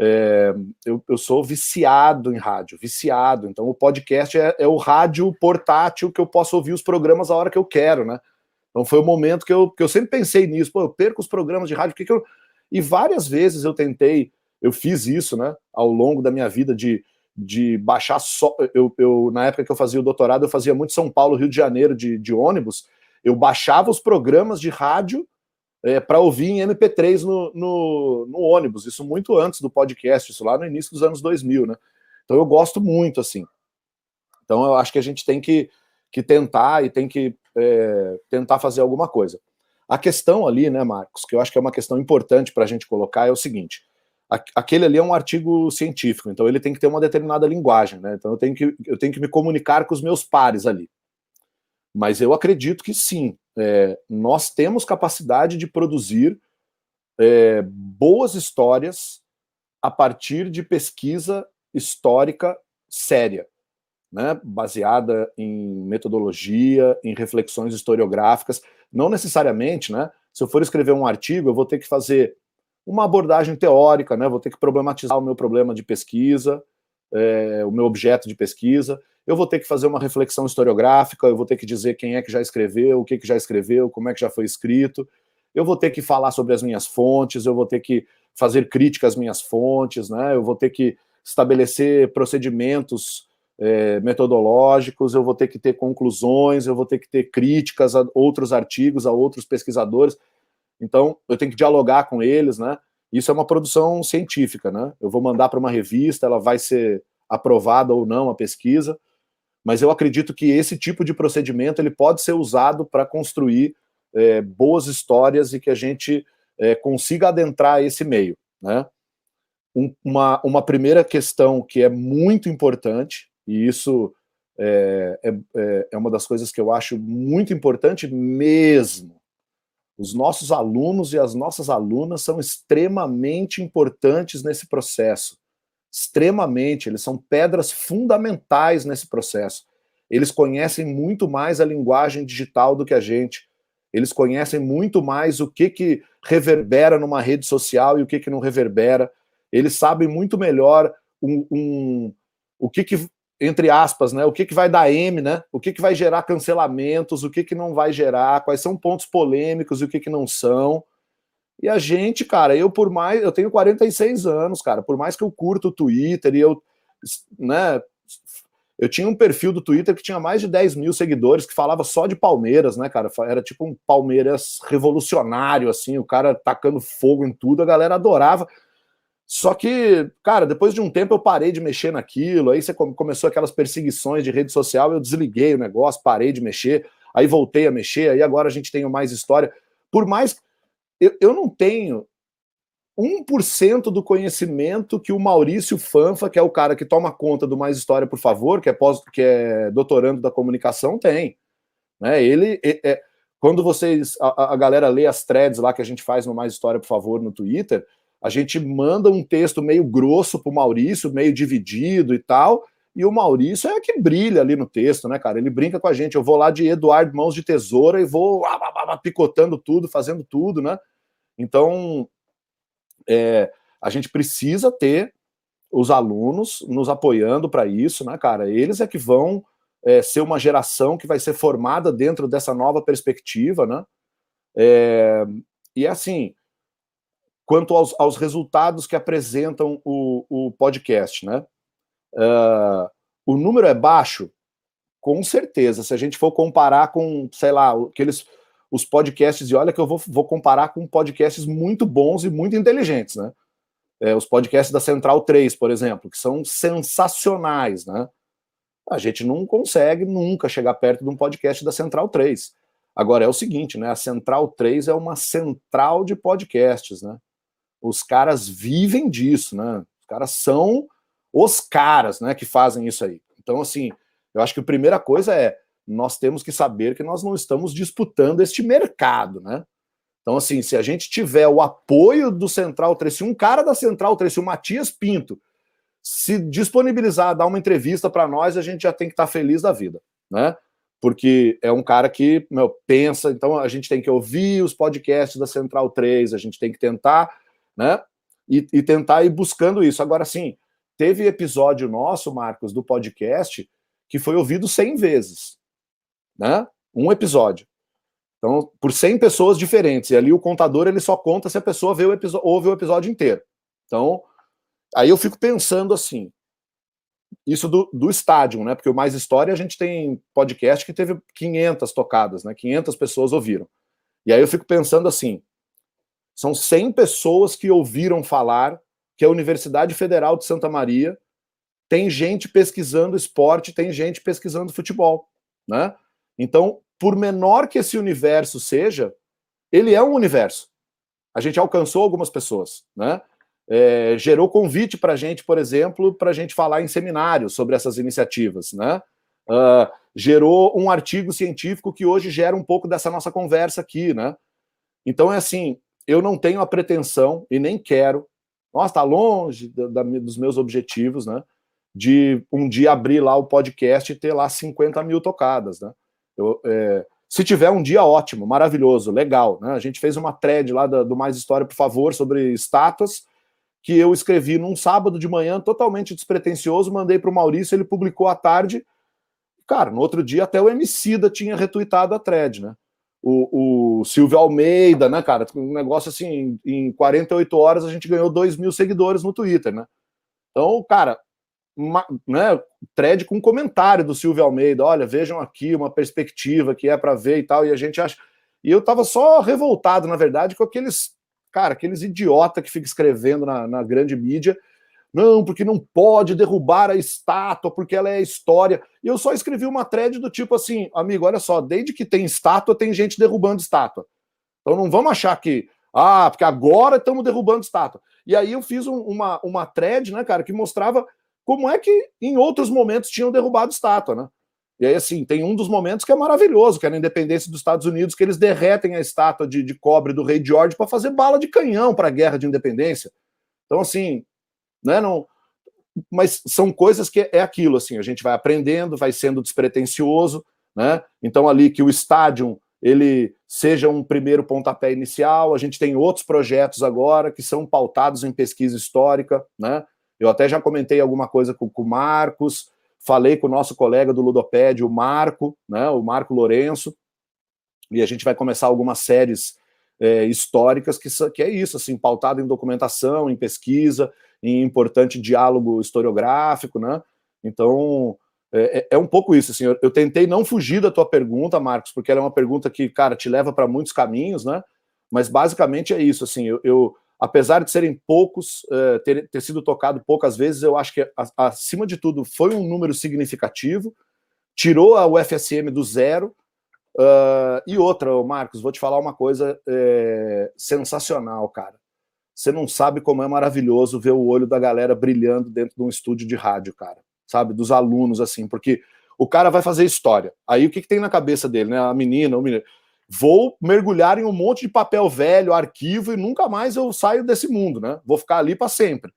é, eu, eu, sou viciado em rádio, viciado. Então, o podcast é, é, o rádio portátil que eu posso ouvir os programas a hora que eu quero, né? Então, foi o momento que eu, que eu sempre pensei nisso. Pô, eu perco os programas de rádio, que, que eu. E várias vezes eu tentei, eu fiz isso, né, ao longo da minha vida de de baixar só. Eu, eu, na época que eu fazia o doutorado, eu fazia muito São Paulo, Rio de Janeiro de, de ônibus. Eu baixava os programas de rádio é, para ouvir em MP3 no, no, no, ônibus, isso muito antes do podcast, isso lá no início dos anos 2000, né? Então eu gosto muito, assim. Então eu acho que a gente tem que, que tentar e tem que é, tentar fazer alguma coisa. A questão ali, né, Marcos, que eu acho que é uma questão importante para a gente colocar é o seguinte: aquele ali é um artigo científico, então ele tem que ter uma determinada linguagem, né? Então eu tenho que, eu tenho que me comunicar com os meus pares ali. Mas eu acredito que sim, é, nós temos capacidade de produzir é, boas histórias a partir de pesquisa histórica séria, né? baseada em metodologia, em reflexões historiográficas. Não necessariamente, né? Se eu for escrever um artigo, eu vou ter que fazer uma abordagem teórica, né? Vou ter que problematizar o meu problema de pesquisa, é, o meu objeto de pesquisa. Eu vou ter que fazer uma reflexão historiográfica, eu vou ter que dizer quem é que já escreveu, o que, que já escreveu, como é que já foi escrito. Eu vou ter que falar sobre as minhas fontes, eu vou ter que fazer crítica às minhas fontes, né? Eu vou ter que estabelecer procedimentos é, metodológicos, eu vou ter que ter conclusões, eu vou ter que ter críticas a outros artigos, a outros pesquisadores. Então, eu tenho que dialogar com eles, né? Isso é uma produção científica, né? Eu vou mandar para uma revista, ela vai ser aprovada ou não a pesquisa, mas eu acredito que esse tipo de procedimento ele pode ser usado para construir é, boas histórias e que a gente é, consiga adentrar esse meio, né? Um, uma, uma primeira questão que é muito importante, e isso é, é, é uma das coisas que eu acho muito importante mesmo, os nossos alunos e as nossas alunas são extremamente importantes nesse processo. Extremamente, eles são pedras fundamentais nesse processo. Eles conhecem muito mais a linguagem digital do que a gente. Eles conhecem muito mais o que, que reverbera numa rede social e o que, que não reverbera. Eles sabem muito melhor um, um o que, que entre aspas, né? O que, que vai dar M, né? O que, que vai gerar cancelamentos, o que, que não vai gerar, quais são pontos polêmicos e o que, que não são. E a gente, cara, eu por mais. Eu tenho 46 anos, cara, por mais que eu curto o Twitter e eu. né? Eu tinha um perfil do Twitter que tinha mais de 10 mil seguidores, que falava só de Palmeiras, né, cara? Era tipo um Palmeiras revolucionário, assim, o cara tacando fogo em tudo, a galera adorava. Só que, cara, depois de um tempo eu parei de mexer naquilo, aí você começou aquelas perseguições de rede social, eu desliguei o negócio, parei de mexer, aí voltei a mexer, aí agora a gente tem mais história. Por mais. Eu, eu não tenho 1% do conhecimento que o Maurício Fanfa, que é o cara que toma conta do Mais História, por favor, que é, pós, que é doutorando da comunicação, tem. Né? Ele. É, quando vocês, a, a, galera lê as threads lá que a gente faz no Mais História, por favor, no Twitter, a gente manda um texto meio grosso pro Maurício, meio dividido e tal, e o Maurício é que brilha ali no texto, né, cara? Ele brinca com a gente. Eu vou lá de Eduardo Mãos de Tesoura e vou picotando tudo, fazendo tudo, né? Então, é, a gente precisa ter os alunos nos apoiando para isso, né, cara? Eles é que vão é, ser uma geração que vai ser formada dentro dessa nova perspectiva, né? É, e assim, quanto aos, aos, resultados que apresentam o, o podcast, né? Uh, o número é baixo? Com certeza. Se a gente for comparar com, sei lá, aqueles os podcasts, e olha que eu vou, vou comparar com podcasts muito bons e muito inteligentes, né? É, os podcasts da Central 3, por exemplo, que são sensacionais, né? A gente não consegue nunca chegar perto de um podcast da Central 3. Agora é o seguinte, né? A Central 3 é uma central de podcasts, né? Os caras vivem disso, né? Os caras são os caras, né, que fazem isso aí. Então, assim, eu acho que a primeira coisa é nós temos que saber que nós não estamos disputando este mercado, né? Então, assim, se a gente tiver o apoio do Central 3, se um cara da Central 3, se o Matias Pinto, se disponibilizar a dar uma entrevista para nós, a gente já tem que estar tá feliz da vida, né? Porque é um cara que meu, pensa, então a gente tem que ouvir os podcasts da Central 3, a gente tem que tentar, né? E, e tentar ir buscando isso. Agora, sim, teve episódio nosso, Marcos, do podcast, que foi ouvido 100 vezes, né? Um episódio. Então, por 100 pessoas diferentes. E ali o contador ele só conta se a pessoa vê o ouve o episódio inteiro. Então, aí eu fico pensando assim, isso do, do estádio, né? Porque o Mais História a gente tem podcast que teve 500 tocadas, né? 500 pessoas ouviram. E aí eu fico pensando assim, são 100 pessoas que ouviram falar que a Universidade Federal de Santa Maria tem gente pesquisando esporte, tem gente pesquisando futebol, né? Então, por menor que esse universo seja, ele é um universo. A gente alcançou algumas pessoas, né? É, gerou convite para a gente, por exemplo, para a gente falar em seminários sobre essas iniciativas, né? Uh, gerou um artigo científico que hoje gera um pouco dessa nossa conversa aqui, né? Então é assim, eu não tenho a pretensão e nem quero, nossa, está longe da, da, dos meus objetivos, né? De um dia abrir lá o podcast e ter lá 50 mil tocadas, né? Eu, é, se tiver um dia ótimo, maravilhoso, legal. Né? A gente fez uma thread lá do, do Mais História, por favor, sobre estátuas, que eu escrevi num sábado de manhã, totalmente despretensioso, mandei para o Maurício, ele publicou à tarde. Cara, no outro dia até o Emicida tinha retuitado a thread, né? O, o Silvio Almeida, né, cara? Um negócio assim, em 48 horas a gente ganhou 2 mil seguidores no Twitter, né? Então, cara, uma, né, thread com um comentário do Silvio Almeida, olha, vejam aqui uma perspectiva que é para ver e tal, e a gente acha. E eu tava só revoltado, na verdade, com aqueles, cara, aqueles idiota que fica escrevendo na, na grande mídia, não, porque não pode derrubar a estátua, porque ela é história. E eu só escrevi uma thread do tipo assim, amigo, olha só, desde que tem estátua, tem gente derrubando estátua. Então não vamos achar que, ah, porque agora estamos derrubando estátua. E aí eu fiz um, uma, uma thread, né, cara, que mostrava como é que em outros momentos tinham derrubado estátua, né? E aí, assim, tem um dos momentos que é maravilhoso, que é na independência dos Estados Unidos, que eles derretem a estátua de, de cobre do rei George para fazer bala de canhão para a guerra de independência. Então, assim, né, não, mas são coisas que é aquilo, assim, a gente vai aprendendo, vai sendo despretensioso, né? Então, ali que o estádio ele seja um primeiro pontapé inicial, a gente tem outros projetos agora que são pautados em pesquisa histórica, né? Eu até já comentei alguma coisa com, com o Marcos, falei com o nosso colega do Ludoped, o Marco, né, o Marco Lourenço, e a gente vai começar algumas séries é, históricas que, que é isso, assim, pautado em documentação, em pesquisa, em importante diálogo historiográfico, né? Então, é, é, é um pouco isso, assim, eu, tentei não fugir da tua pergunta, Marcos, porque ela é uma pergunta que, cara, te leva para muitos caminhos, né? Mas basicamente é isso, assim, eu, eu apesar de serem poucos, uh, ter, ter, sido tocado poucas vezes, eu acho que, acima de tudo, foi um número significativo, tirou a UFSM do zero. Uh, e outra, Marcos, vou te falar uma coisa é, sensacional, cara. Você não sabe como é maravilhoso ver o olho da galera brilhando dentro de um estúdio de rádio, cara. Sabe? Dos alunos, assim, porque o cara vai fazer história. Aí o que, que tem na cabeça dele, né? A menina, o menino vou mergulhar em um monte de papel velho, arquivo, e nunca mais eu saio desse mundo, né? Vou ficar ali para sempre.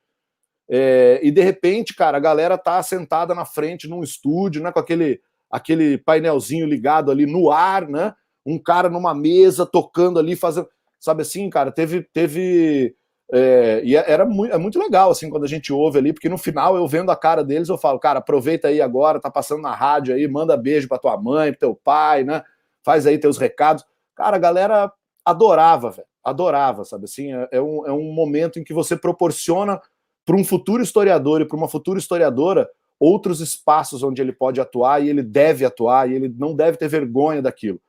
É, e de repente, cara, a galera tá sentada na frente num estúdio, né? Com aquele, aquele painelzinho ligado ali no ar, né? Um cara numa mesa tocando ali, fazendo. Sabe assim, cara, teve. teve é, e é, era muito, é muito legal, assim, quando a gente ouve ali, porque no final eu vendo a cara deles, eu falo, cara, aproveita aí agora, tá passando na rádio aí, manda beijo pra tua mãe, pro teu pai, né? Faz aí teus recados. Cara, a galera adorava, velho, adorava, sabe assim? É, é, um, é um momento em que você proporciona para um futuro historiador e para uma futura historiadora outros espaços onde ele pode atuar e ele deve atuar e ele não deve ter vergonha daquilo.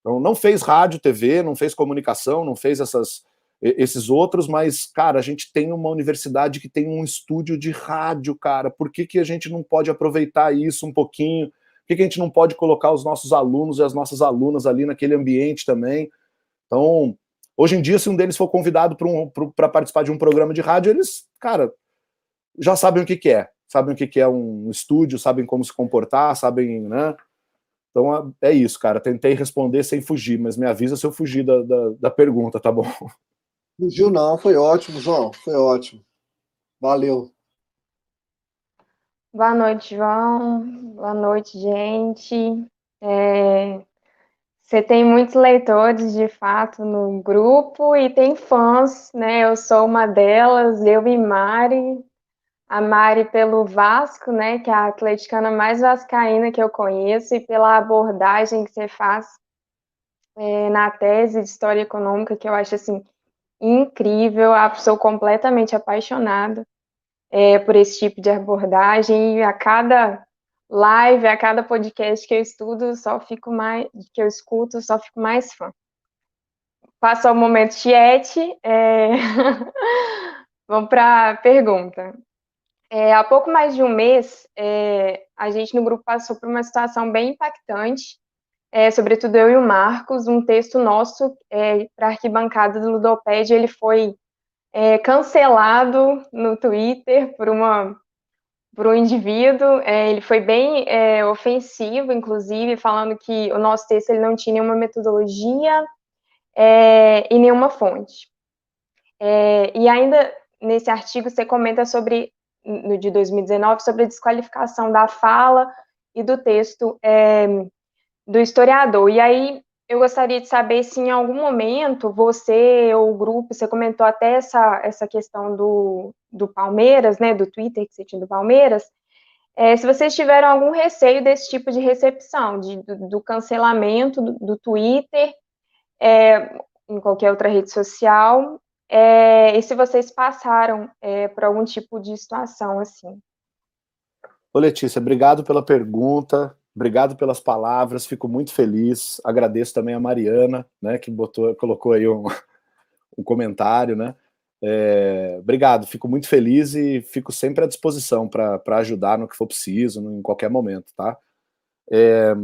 Então, não fez rádio, TV, não fez comunicação, não fez essas esses outros, mas, cara, a gente tem uma universidade que tem um estúdio de rádio, cara. Por que, que a gente não pode aproveitar isso um pouquinho? Por que, que a gente não pode colocar os nossos alunos e as nossas alunas ali naquele ambiente também? Então, hoje em dia, se um deles for convidado para um, participar de um programa de rádio, eles, cara, já sabem o que, que é. Sabem o que, que é um estúdio, sabem como se comportar, sabem, né? Então é isso, cara. Tentei responder sem fugir, mas me avisa se eu fugir da, da, da pergunta, tá bom? Fugiu não, foi ótimo, João, foi ótimo. Valeu. Boa noite, João. Boa noite, gente. É... Você tem muitos leitores, de fato, no grupo e tem fãs, né? Eu sou uma delas, eu e Mari. A Mari pelo Vasco, né? Que é a atleticana mais vascaína que eu conheço e pela abordagem que você faz é, na tese de História Econômica, que eu acho, assim, incrível, sou completamente apaixonada é, por esse tipo de abordagem e a cada live, a cada podcast que eu estudo, só fico mais, que eu escuto, só fico mais fã. Passo ao momento chat, é... vamos para a pergunta. É, há pouco mais de um mês, é, a gente no grupo passou por uma situação bem impactante é, sobretudo eu e o Marcos, um texto nosso é, para a arquibancada do Ludopédia, ele foi é, cancelado no Twitter por uma por um indivíduo, é, ele foi bem é, ofensivo, inclusive, falando que o nosso texto ele não tinha nenhuma metodologia é, e nenhuma fonte. e ainda nesse artigo você comenta sobre, no de 2019, sobre a desqualificação da fala e do texto do historiador. E aí eu gostaria de saber se em algum momento você ou o grupo, você comentou até essa, essa questão do, do Palmeiras, né, do Twitter que você tinha do Palmeiras, é, se vocês tiveram algum receio desse tipo de recepção, de, do, do cancelamento do, do Twitter, é, em qualquer outra rede social, é, e se vocês passaram é, por algum tipo de situação assim. Ô Letícia, obrigado pela pergunta. Obrigado pelas palavras, fico muito feliz. Agradeço também a Mariana, né, que botou, colocou aí um, um comentário, né? É, obrigado, fico muito feliz e fico sempre à disposição para ajudar no que for preciso, em qualquer momento, tá? É...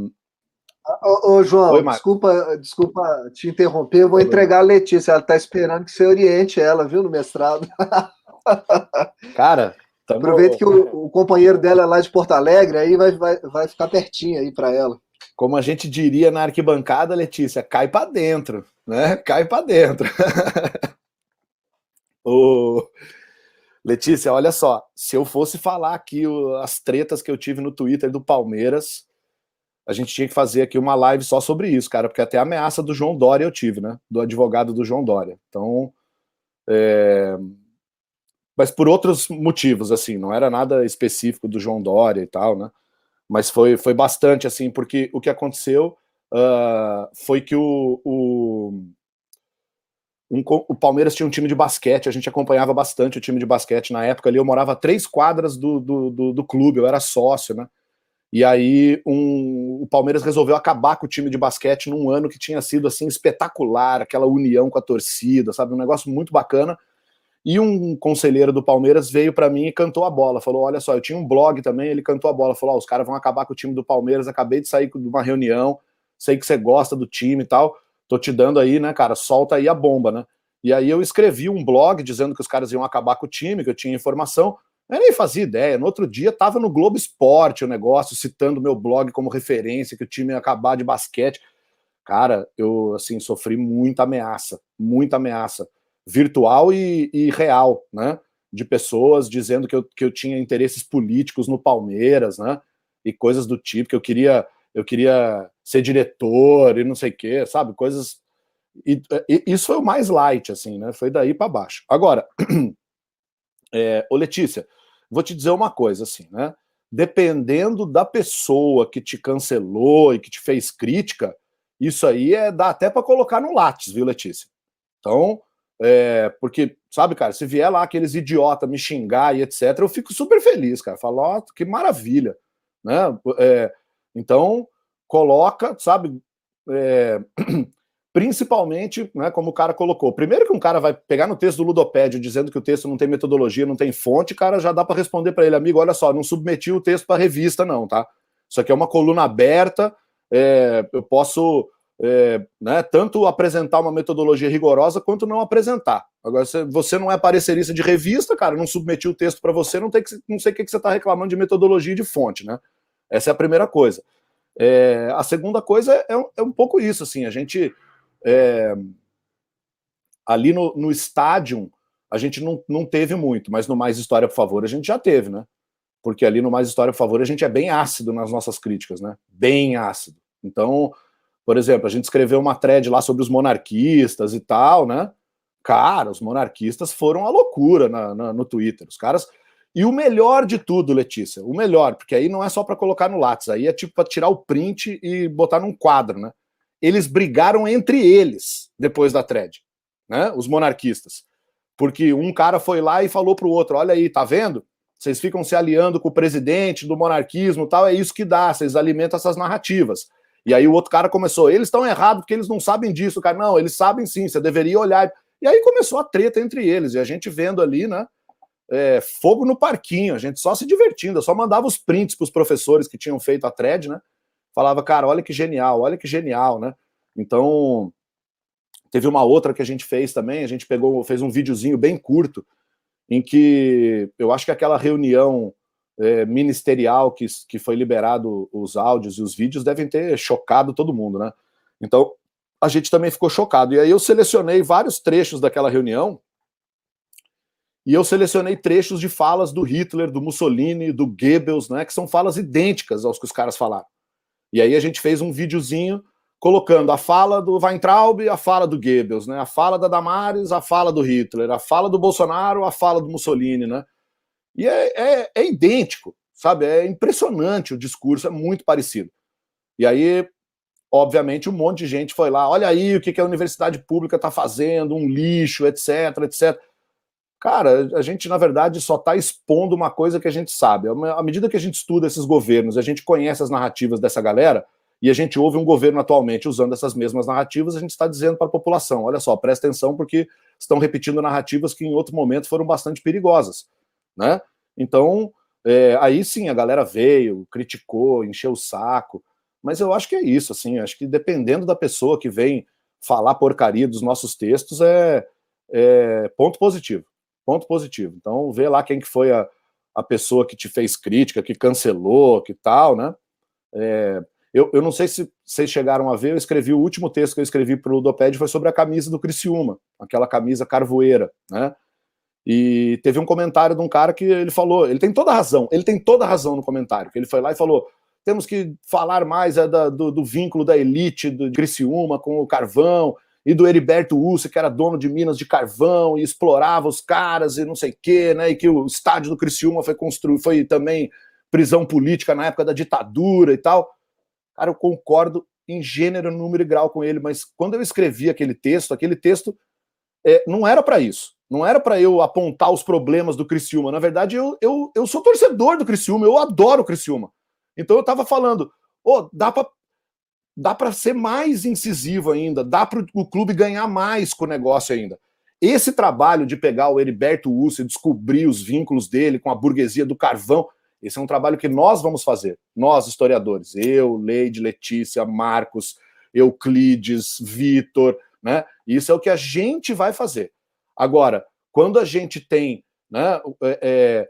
Ô, ô, João, Oi, desculpa, desculpa te interromper, eu vou entregar a Letícia, ela está esperando que você oriente ela, viu, no mestrado. Cara, Tamo... Aproveita que o, o, companheiro dela é lá de Porto Alegre, aí vai, vai, vai ficar pertinho aí para ela. Como a gente diria na arquibancada, Letícia, cai para dentro, né? Cai para dentro. o... Letícia, olha só, se eu fosse falar aqui as tretas que eu tive no Twitter do Palmeiras, a gente tinha que fazer aqui uma live só sobre isso, cara, porque até a ameaça do João Dória eu tive, né? Do advogado do João Dória. Então, é, mas por outros motivos, assim, não era nada específico do João Dória e tal, né? Mas foi, foi bastante, assim, porque o que aconteceu uh, foi que o, o, um, o Palmeiras tinha um time de basquete, a gente acompanhava bastante o time de basquete na época ali, eu morava três quadras do, do, do, do clube, eu era sócio, né? E aí um, o Palmeiras resolveu acabar com o time de basquete num ano que tinha sido assim espetacular, aquela união com a torcida, sabe, um negócio muito bacana. E um conselheiro do Palmeiras veio para mim e cantou a bola. Falou: Olha só, eu tinha um blog também. Ele cantou a bola. Falou: oh, Os caras vão acabar com o time do Palmeiras. Acabei de sair de uma reunião. Sei que você gosta do time e tal. Tô te dando aí, né, cara? Solta aí a bomba, né? E aí eu escrevi um blog dizendo que os caras iam acabar com o time, que eu tinha informação. Eu nem fazia ideia. No outro dia tava no Globo Esporte o negócio, citando meu blog como referência, que o time ia acabar de basquete. cara, eu assim sofri muita ameaça, muita ameaça virtual e, e real, né? De pessoas dizendo que eu, que eu tinha interesses políticos no Palmeiras, né? E coisas do tipo que eu queria eu queria ser diretor e não sei o quê, sabe? Coisas e, e, isso foi o mais light, assim, né? Foi daí para baixo. Agora, é, ô Letícia, vou te dizer uma coisa, assim, né? Dependendo da pessoa que te cancelou e que te fez crítica, isso aí é dá até para colocar no Lattes, viu, Letícia? Então, é, porque, sabe, cara, se vier lá aqueles idiota me xingar e etc., eu fico super feliz, cara. Falo, ó, oh, que maravilha, né? É, então, coloca, sabe, é, principalmente, né, como o cara colocou. Primeiro que um cara vai pegar no texto do Ludopédio dizendo que o texto não tem metodologia, não tem fonte, cara, já dá para responder para ele, amigo, olha só, não submeti o texto para revista não, tá? Isso aqui é uma coluna aberta, é, eu posso é, né, tanto apresentar uma metodologia rigorosa quanto não apresentar. Agora, você não é parecerista de revista, cara, não submeti o texto para você, não, tem que, não sei o que, que você está reclamando de metodologia de fonte, né? Essa é a primeira coisa. É, a segunda coisa é, é, um pouco isso, assim, a gente é, ali no, no estádio, a gente não, não teve muito, mas no Mais História, por favor, a gente já teve, né? Porque ali no Mais História, por favor, a gente é bem ácido nas nossas críticas, né? Bem ácido. Então, por exemplo, a gente escreveu uma thread lá sobre os monarquistas e tal, né? Cara, os monarquistas foram a loucura na, na, no Twitter. Os caras. E o melhor de tudo, Letícia, o melhor, porque aí não é só para colocar no Lattes, aí é tipo para tirar o print e botar num quadro, né? eles brigaram entre eles depois da thread, né? Os monarquistas. Porque um cara foi lá e falou pro outro: olha aí, tá vendo? Vocês ficam se aliando com o presidente do monarquismo tal, é isso que dá, vocês alimentam essas narrativas. E aí o outro cara começou: eles estão errados porque eles não sabem disso, cara. Não, eles sabem sim, você deveria olhar. E aí começou a treta entre eles, e a gente vendo ali, né? É, fogo no parquinho, a gente só se divertindo, eu só mandava os prints para os professores que tinham feito a thread, né? falava, cara, olha que genial, olha que genial, né? Então, teve uma outra que a gente fez também, a gente pegou, fez um videozinho bem curto, em que eu acho que aquela reunião é, ministerial que, que foi liberado os áudios e os vídeos devem ter chocado todo mundo, né? Então, a gente também ficou chocado. E aí eu selecionei vários trechos daquela reunião, e eu selecionei trechos de falas do Hitler, do Mussolini, do Goebbels, né, que são falas idênticas aos que os caras falaram. E aí a gente fez um videozinho colocando a fala do Weintraub a fala do Goebbels, né? A fala da Damares, a fala do Hitler, a fala do Bolsonaro, a fala do Mussolini, né? E é, é, é idêntico, sabe? É impressionante o discurso, é muito parecido. E aí, obviamente, um monte de gente foi lá, olha aí o que, que a universidade pública está fazendo, um lixo, etc, etc. Cara, a gente, na verdade, só está expondo uma coisa que a gente sabe. À medida que a gente estuda esses governos, a gente conhece as narrativas dessa galera, e a gente ouve um governo atualmente usando essas mesmas narrativas, a gente está dizendo para a população: olha só, presta atenção, porque estão repetindo narrativas que em outro momento foram bastante perigosas. Né? Então, é, aí sim, a galera veio, criticou, encheu o saco. Mas eu acho que é isso, assim, acho que dependendo da pessoa que vem falar porcaria dos nossos textos, é, é ponto positivo ponto positivo. Então, vê lá quem que foi a, a pessoa que te fez crítica, que cancelou, que tal, né? É, eu, eu não sei se vocês chegaram a ver, eu escrevi o último texto que eu escrevi para o Ludoped foi sobre a camisa do Criciúma, aquela camisa carvoeira, né? E teve um comentário de um cara que ele falou, ele tem toda a razão, ele tem toda a razão no comentário, que ele foi lá e falou, temos que falar mais é, da, do, do, vínculo da elite do Criciúma com o carvão, e do Heriberto Ussi, que era dono de minas de carvão e explorava os caras e não sei o quê, né? E que o estádio do Criciúma foi construído, foi também prisão política na época da ditadura e tal. Cara, eu concordo em gênero, número e grau com ele, mas quando eu escrevi aquele texto, aquele texto é, não era para isso. Não era para eu apontar os problemas do Criciúma. Na verdade, eu, eu, eu sou torcedor do Criciúma, eu adoro o Criciúma. Então eu estava falando, oh, dá para dá para ser mais incisivo ainda, dá para o clube ganhar mais com o negócio ainda. Esse trabalho de pegar o Heriberto Ussi, descobrir os vínculos dele com a burguesia do carvão, esse é um trabalho que nós vamos fazer, nós historiadores, eu, Leide, Letícia, Marcos, Euclides, Vitor, né? Isso é o que a gente vai fazer. Agora, quando a gente tem, né? É,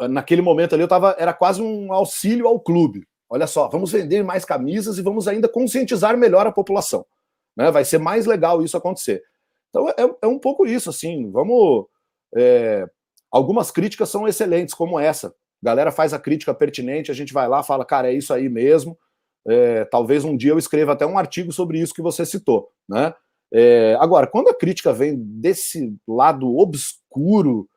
é naquele momento ali eu tava, era quase um auxílio ao clube, Olha só, vamos vender mais camisas e vamos ainda conscientizar melhor a população. Né? Vai ser mais legal isso acontecer. Então é, é um pouco isso, assim. Vamos. É, algumas críticas são excelentes, como essa. A galera faz a crítica pertinente, a gente vai lá, fala, cara, é isso aí mesmo. É, talvez um dia eu escreva até um artigo sobre isso que você citou, né? É, agora, quando a crítica vem desse lado obscuro,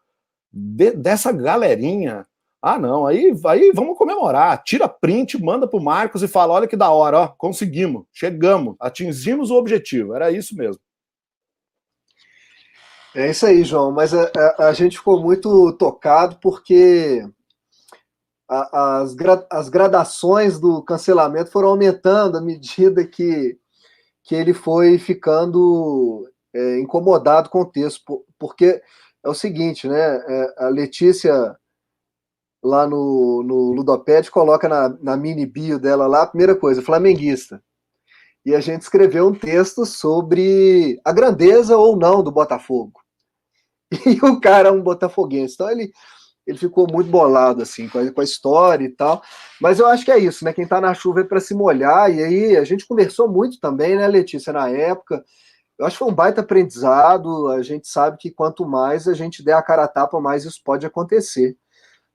de, dessa galerinha, ah, não, aí, aí vamos comemorar. Tira print, manda pro Marcos e fala: olha que da hora, ó, conseguimos, chegamos, atingimos o objetivo. Era isso mesmo. É isso aí, João. Mas a, a, a gente ficou muito tocado porque a, as, gra, as gradações do cancelamento foram aumentando à medida que, que ele foi ficando é, incomodado com o texto. Porque é o seguinte, né? É, a Letícia lá no, no Ludoped, coloca na, na mini bio dela lá, primeira coisa, flamenguista. E a gente escreveu um texto sobre a grandeza ou não do Botafogo. E o cara é um botafoguense. Então ele, ele ficou muito bolado assim com a, com a história e tal. Mas eu acho que é isso, né? Quem tá na chuva é para se molhar. E aí a gente conversou muito também, né, Letícia, na época. Eu acho que foi um baita aprendizado. A gente sabe que quanto mais a gente der a cara a tapa, mais isso pode acontecer.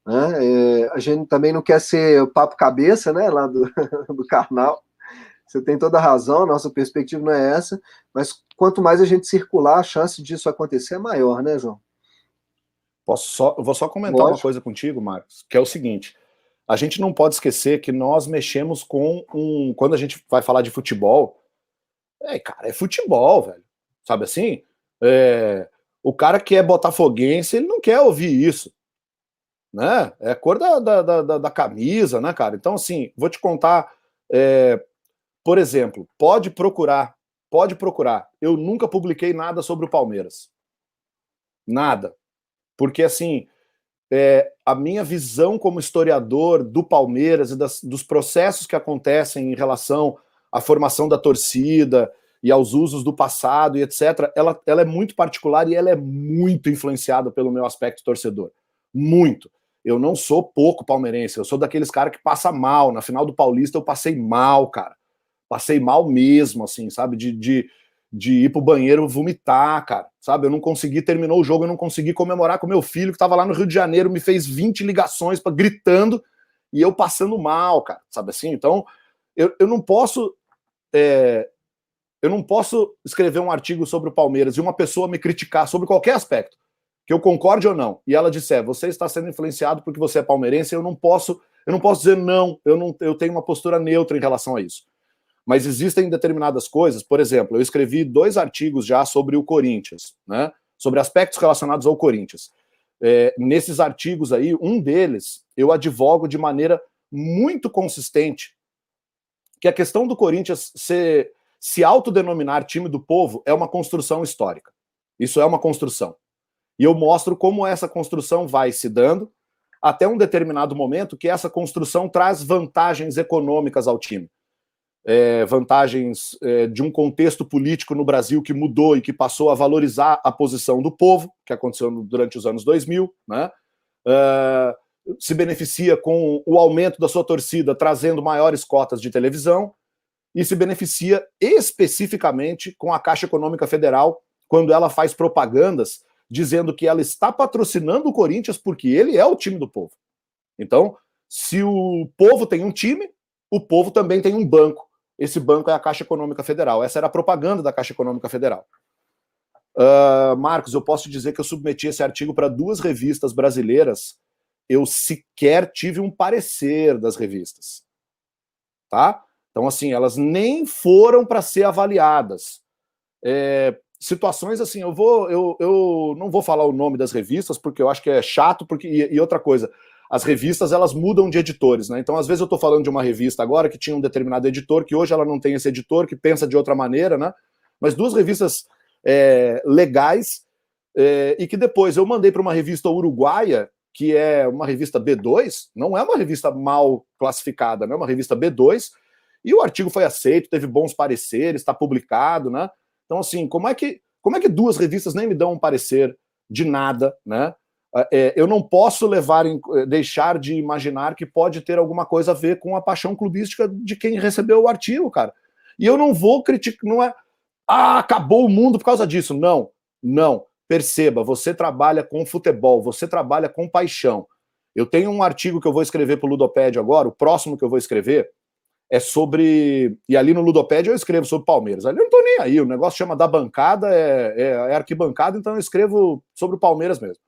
Né? É, a gente também não quer ser papo cabeça, né, lá do, do carnal. Você tem toda a razão, nossa perspectiva não é essa, mas quanto mais a gente circular, a chance disso acontecer é maior, né, João? Posso só, vou só comentar Lógico. uma coisa contigo, Marcos, que é o seguinte: a gente não pode esquecer que nós mexemos com um. Quando a gente vai falar de futebol, é, cara, é futebol, velho. Sabe assim? É, o cara que é botafoguense, ele não quer ouvir isso né? É a cor da, da, da, da camisa, né, cara? Então, assim, vou te contar. É, por exemplo, pode procurar, pode procurar. Eu nunca publiquei nada sobre o Palmeiras. Nada. Porque, assim, é, a minha visão como historiador do Palmeiras e das, dos processos que acontecem em relação à formação da torcida e aos usos do passado e etc., ela, ela é muito particular e ela é muito influenciada pelo meu aspecto torcedor. Muito eu não sou pouco palmeirense, eu sou daqueles caras que passa mal. Na final do Paulista eu passei mal, cara. Passei mal mesmo, assim, sabe? De, de, de ir pro banheiro vomitar, cara. Sabe? Eu não consegui, terminou o jogo, eu não consegui comemorar com meu filho que tava lá no Rio de Janeiro, me fez 20 ligações para gritando e eu passando mal, cara. Sabe assim? Então, eu, eu não posso. É, eu não posso escrever um artigo sobre o Palmeiras e uma pessoa me criticar sobre qualquer aspecto que eu concorde ou não, e ela disser, você está sendo influenciado porque você é palmeirense, eu não posso, eu não posso dizer não, eu não, eu tenho uma postura neutra em relação a isso. Mas existem determinadas coisas, por exemplo, eu escrevi dois artigos já sobre o Corinthians, né? Sobre aspectos relacionados ao Corinthians. É, nesses artigos aí, um deles eu advogo de maneira muito consistente que a questão do Corinthians ser, se autodenominar time do povo é uma construção histórica. Isso é uma construção. E eu mostro como essa construção vai se dando até um determinado momento que essa construção traz vantagens econômicas ao time. É, vantagens é, de um contexto político no Brasil que mudou e que passou a valorizar a posição do povo, que aconteceu durante os anos 2000, né? Uh, se beneficia com o aumento da sua torcida, trazendo maiores cotas de televisão, e se beneficia especificamente com a Caixa Econômica Federal, quando ela faz propagandas dizendo que ela está patrocinando o Corinthians porque ele é o time do povo. Então, se o povo tem um time, o povo também tem um banco. Esse banco é a Caixa Econômica Federal. Essa era a propaganda da Caixa Econômica Federal. Uh, Marcos, eu posso dizer que eu submeti esse artigo para duas revistas brasileiras. Eu sequer tive um parecer das revistas. Tá? Então, assim, elas nem foram para ser avaliadas. É, situações assim, eu vou, eu, eu não vou falar o nome das revistas porque eu acho que é chato, porque e, e, outra coisa, as revistas elas mudam de editores, né? Então às vezes eu estou falando de uma revista agora que tinha um determinado editor, que hoje ela não tem esse editor, que pensa de outra maneira, né? Mas duas revistas é, legais é, e que depois eu mandei para uma revista uruguaia que é uma revista B2, não é uma revista mal classificada, né? É uma revista B2 e o artigo foi aceito, teve bons pareceres, está publicado, né? Então, assim, como é que como é que duas revistas nem me dão um parecer de nada, né? É, eu não posso levar é, deixar de imaginar que pode ter alguma coisa a ver com a paixão clubística de quem recebeu o artigo, cara. E eu não vou criticar, não é ah, acabou o mundo por causa disso. Não, não. Perceba, você trabalha com futebol, você trabalha com paixão. Eu tenho um artigo que eu vou escrever para o Ludopédio agora, o próximo que eu vou escrever é sobre. E ali no Ludopédio eu escrevo sobre Palmeiras. Ali eu não estou nem aí, o negócio chama da bancada, é, é, é arquibancada, então eu escrevo sobre o Palmeiras mesmo.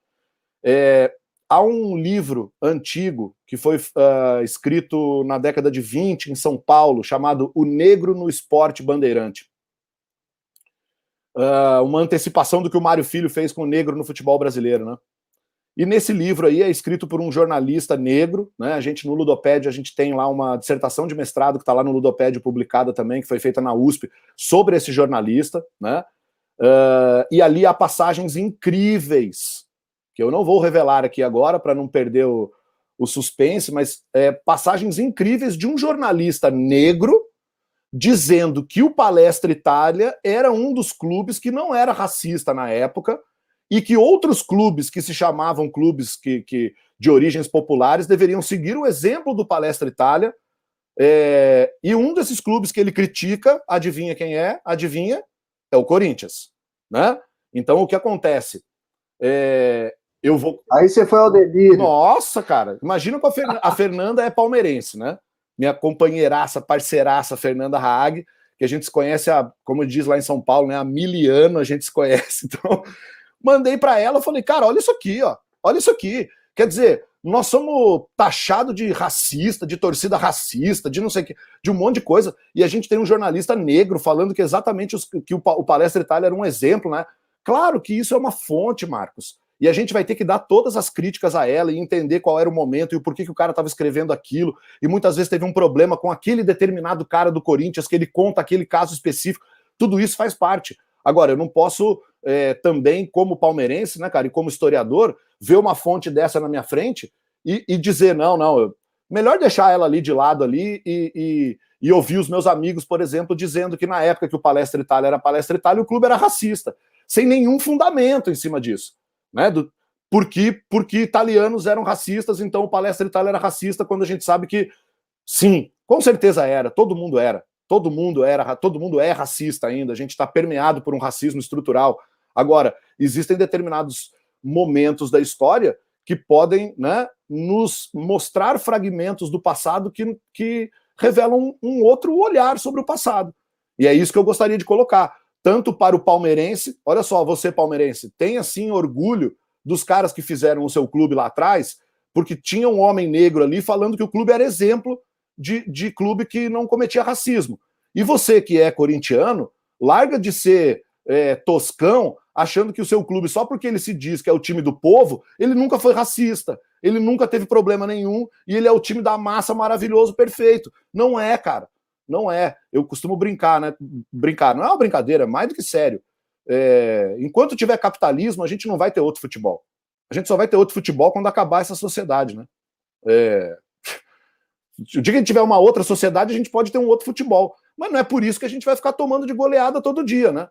É, há um livro antigo que foi uh, escrito na década de 20 em São Paulo, chamado O Negro no Esporte Bandeirante. Uh, uma antecipação do que o Mário Filho fez com o negro no futebol brasileiro, né? E nesse livro aí é escrito por um jornalista negro, né? A gente no Ludopédio, a gente tem lá uma dissertação de mestrado que está lá no Ludopédio publicada também, que foi feita na USP, sobre esse jornalista, né? Uh, e ali há passagens incríveis que eu não vou revelar aqui agora para não perder o, o suspense, mas é, passagens incríveis de um jornalista negro dizendo que o Palestra Itália era um dos clubes que não era racista na época e que outros clubes que se chamavam clubes que, que de origens populares deveriam seguir o exemplo do Palestra Itália. É, e um desses clubes que ele critica, adivinha quem é? Adivinha? É o Corinthians. Né? Então o que acontece? É, eu vou. Aí você foi ao delírio. Nossa, cara. Imagina que a, Fer... a Fernanda é palmeirense, né? Minha companheiraça, parceiraça, Fernanda Haag, que a gente se conhece, a, como diz lá em São Paulo, né? Há mil anos a gente se conhece. Então, mandei para ela, falei, cara, olha isso aqui, ó. Olha isso aqui. Quer dizer, nós somos taxados de racista, de torcida racista, de não sei o que, de um monte de coisa, e a gente tem um jornalista negro falando que exatamente os, que o, o Palestra Itália era um exemplo, né? Claro que isso é uma fonte, Marcos e a gente vai ter que dar todas as críticas a ela e entender qual era o momento e o porquê que o cara estava escrevendo aquilo. E muitas vezes teve um problema com aquele determinado cara do Corinthians, que ele conta aquele caso específico. Tudo isso faz parte. Agora, eu não posso é, também, como palmeirense, né, cara, e como historiador, ver uma fonte dessa na minha frente e, e dizer, não, não, eu, melhor deixar ela ali de lado ali e, e, e, ouvir os meus amigos, por exemplo, dizendo que na época que o Palestra Itália era Palestra Itália, o clube era racista, sem nenhum fundamento em cima disso né? Do, porque, porque italianos eram racistas, então o Palestra Itália era racista, quando a gente sabe que sim, com certeza era, todo mundo era. Todo mundo era, todo mundo é racista ainda, a gente está permeado por um racismo estrutural. Agora, existem determinados momentos da história que podem né, nos mostrar fragmentos do passado que, que revelam um, um outro olhar sobre o passado. E é isso que eu gostaria de colocar tanto para o palmeirense, olha só, você palmeirense, tenha sim orgulho dos caras que fizeram o seu clube lá atrás, porque tinha um homem negro ali falando que o clube era exemplo de, de clube que não cometia racismo. E você que é corintiano, larga de ser é, toscão, achando que o seu clube, só porque ele se diz que é o time do povo, ele nunca foi racista, ele nunca teve problema nenhum, e ele é o time da massa maravilhoso, perfeito. Não é, cara. Não é. Eu costumo brincar, né? Brincar não é uma brincadeira, é mais do que sério. É... enquanto tiver capitalismo, a gente não vai ter outro futebol. A gente só vai ter outro futebol quando acabar essa sociedade, né? É... O dia que a gente tiver uma outra sociedade, a gente pode ter um outro futebol. Mas não é por isso que a gente vai ficar tomando de goleada todo dia, né?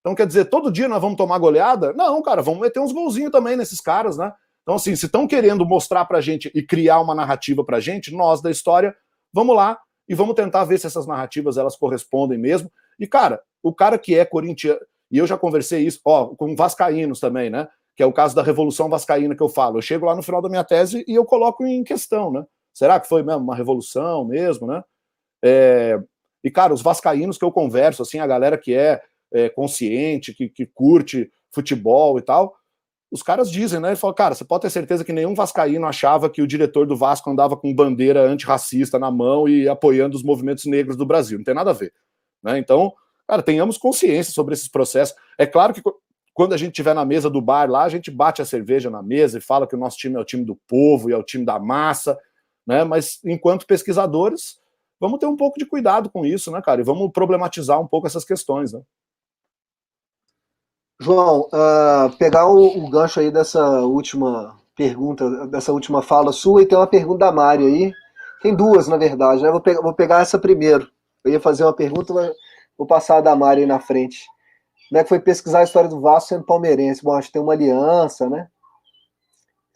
Então, quer dizer, todo dia nós vamos tomar goleada? Não, cara, vamos meter uns golzinhos também nesses caras, né? Então, assim, se estão querendo mostrar pra gente e criar uma narrativa pra gente, nós da história, vamos lá, e vamos tentar ver se essas narrativas elas correspondem mesmo. E, cara, o cara que é corintiano, e eu já conversei isso, ó, com vascaínos também, né? Que é o caso da Revolução Vascaína que eu falo. Eu chego lá no final da minha tese e eu coloco em questão, né? Será que foi mesmo uma revolução mesmo, né? É... E, cara, os vascaínos que eu converso, assim, a galera que é, é consciente, que, que curte futebol e tal, os caras dizem, né? Ele falou, cara, você pode ter certeza que nenhum vascaíno achava que o diretor do Vasco andava com bandeira antirracista na mão e apoiando os movimentos negros do Brasil. Não tem nada a ver. Né? Então, cara, tenhamos consciência sobre esses processos. É claro que quando a gente estiver na mesa do bar lá, a gente bate a cerveja na mesa e fala que o nosso time é o time do povo e é o time da massa, né? Mas enquanto pesquisadores, vamos ter um pouco de cuidado com isso, né, cara? E vamos problematizar um pouco essas questões, né? João, uh, pegar o, o, gancho aí dessa última pergunta, dessa última fala sua, e tem uma pergunta da Mari aí. Tem duas, na verdade, né? Vou, pegar, vou pegar essa primeiro. Eu ia fazer uma pergunta, mas vou passar a da Mari aí na frente. Como é que foi pesquisar a história do Vasco sendo palmeirense? Bom, acho que tem uma aliança, né?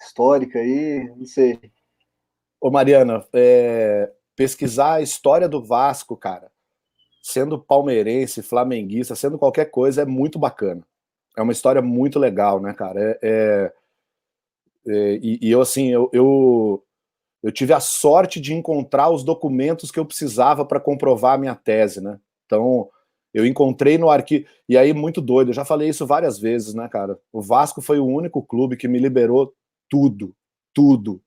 histórica aí, não sei. Ô Mariana, é, pesquisar a história do Vasco, cara, sendo palmeirense, flamenguista, sendo qualquer coisa, é muito bacana. É uma história muito legal, né, cara? É, é, é e, e, eu, assim, eu, eu, eu, tive a sorte de encontrar os documentos que eu precisava para comprovar a minha tese, né? Então, eu encontrei no arquivo. E aí, muito doido, eu já falei isso várias vezes, né, cara? O Vasco foi o único clube que me liberou tudo, tudo.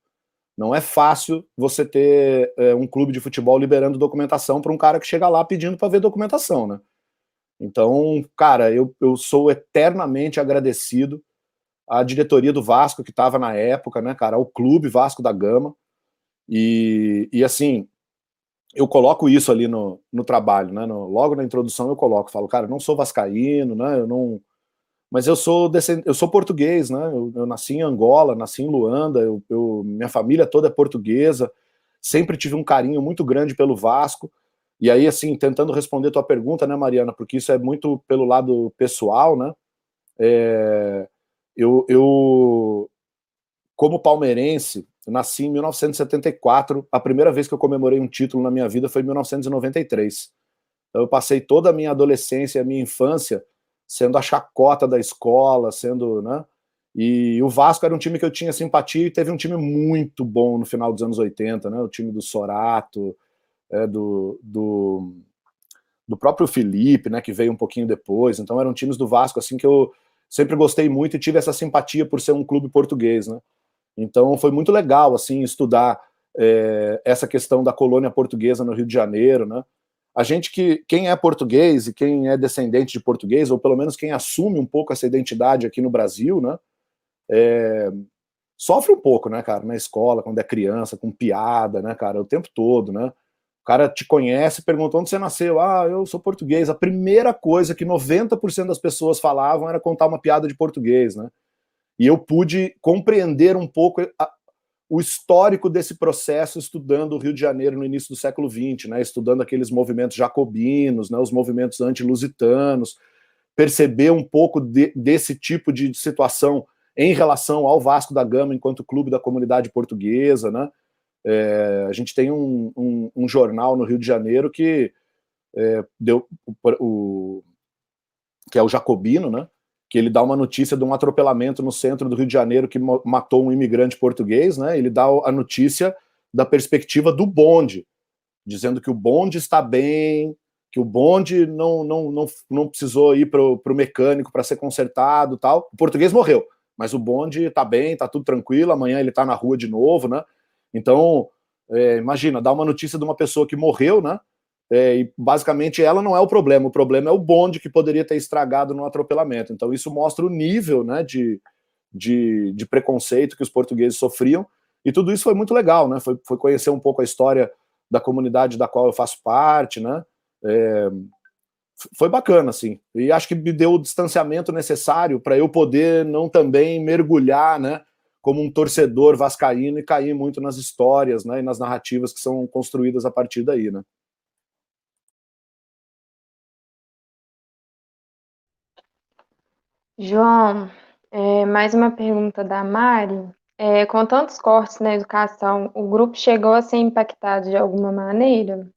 Não é fácil você ter é, um clube de futebol liberando documentação para um cara que chega lá pedindo para ver documentação, né? Então, cara, eu, eu sou eternamente agradecido à diretoria do Vasco que estava na época, né, cara, ao clube Vasco da Gama. E, e assim, eu coloco isso ali no, no trabalho, né? No, logo na introdução eu coloco, falo, cara, eu não sou vascaíno, né? Eu não, mas eu sou eu sou português, né? Eu, eu, nasci em Angola, nasci em Luanda, eu, eu, minha família toda é portuguesa, sempre tive um carinho muito grande pelo Vasco. E aí, assim, tentando responder tua pergunta, né, Mariana, porque isso é muito pelo lado pessoal, né? É, eu, eu, como palmeirense, nasci em 1974. A primeira vez que eu comemorei um título na minha vida foi em 1993. Então, eu passei toda a minha adolescência a minha infância sendo a chacota da escola, sendo, né? E o Vasco era um time que eu tinha simpatia e teve um time muito bom no final dos anos 80, né? O time do Sorato, é, do, do, do, próprio Felipe, né? Que veio um pouquinho depois. Então eram times do Vasco assim que eu sempre gostei muito e tive essa simpatia por ser um clube português, né? Então foi muito legal assim estudar é, essa questão da colônia portuguesa no Rio de Janeiro, né? a gente que quem é português e quem é descendente de português, ou pelo menos quem assume um pouco essa identidade aqui no Brasil, né, é, sofre um pouco, né, cara, na escola, quando é criança, com piada, né, cara, o tempo todo, né. Cara te conhece, pergunta onde você nasceu. Ah, eu sou português. A primeira coisa que 90% das pessoas falavam era contar uma piada de português, né? E eu pude compreender um pouco o histórico desse processo estudando o Rio de Janeiro no início do século XX, né, estudando aqueles movimentos jacobinos, né, os movimentos anti-lusitanos, perceber um pouco de, desse tipo de situação em relação ao Vasco da Gama enquanto clube da comunidade portuguesa, né? É, a gente tem um, um, um, jornal no Rio de Janeiro que é, deu o, o, que é o Jacobino, né? que ele dá uma notícia de um atropelamento no centro do Rio de Janeiro que matou um imigrante português, né? Ele dá a notícia da perspectiva do bonde, dizendo que o bonde está bem, que o bonde não, não, não, não precisou ir para o mecânico para ser consertado tal. O português morreu, mas o bonde está bem, está tudo tranquilo, amanhã ele está na rua de novo, né? Então, é, imagina, dá uma notícia de uma pessoa que morreu, né? É, e basicamente ela não é o problema, o problema é o bonde que poderia ter estragado no atropelamento. Então isso mostra o nível né, de, de, de, preconceito que os portugueses sofriam, e tudo isso foi muito legal, né? Foi, foi conhecer um pouco a história da comunidade da qual eu faço parte, né? É, foi bacana, assim. E acho que me deu o distanciamento necessário para eu poder não também mergulhar, né? Como um torcedor vascaíno e cair muito nas histórias, né? E nas narrativas que são construídas a partir daí, né? João, é, mais uma pergunta da Mari. É, com tantos cortes na educação, o grupo chegou a ser impactado de alguma maneira?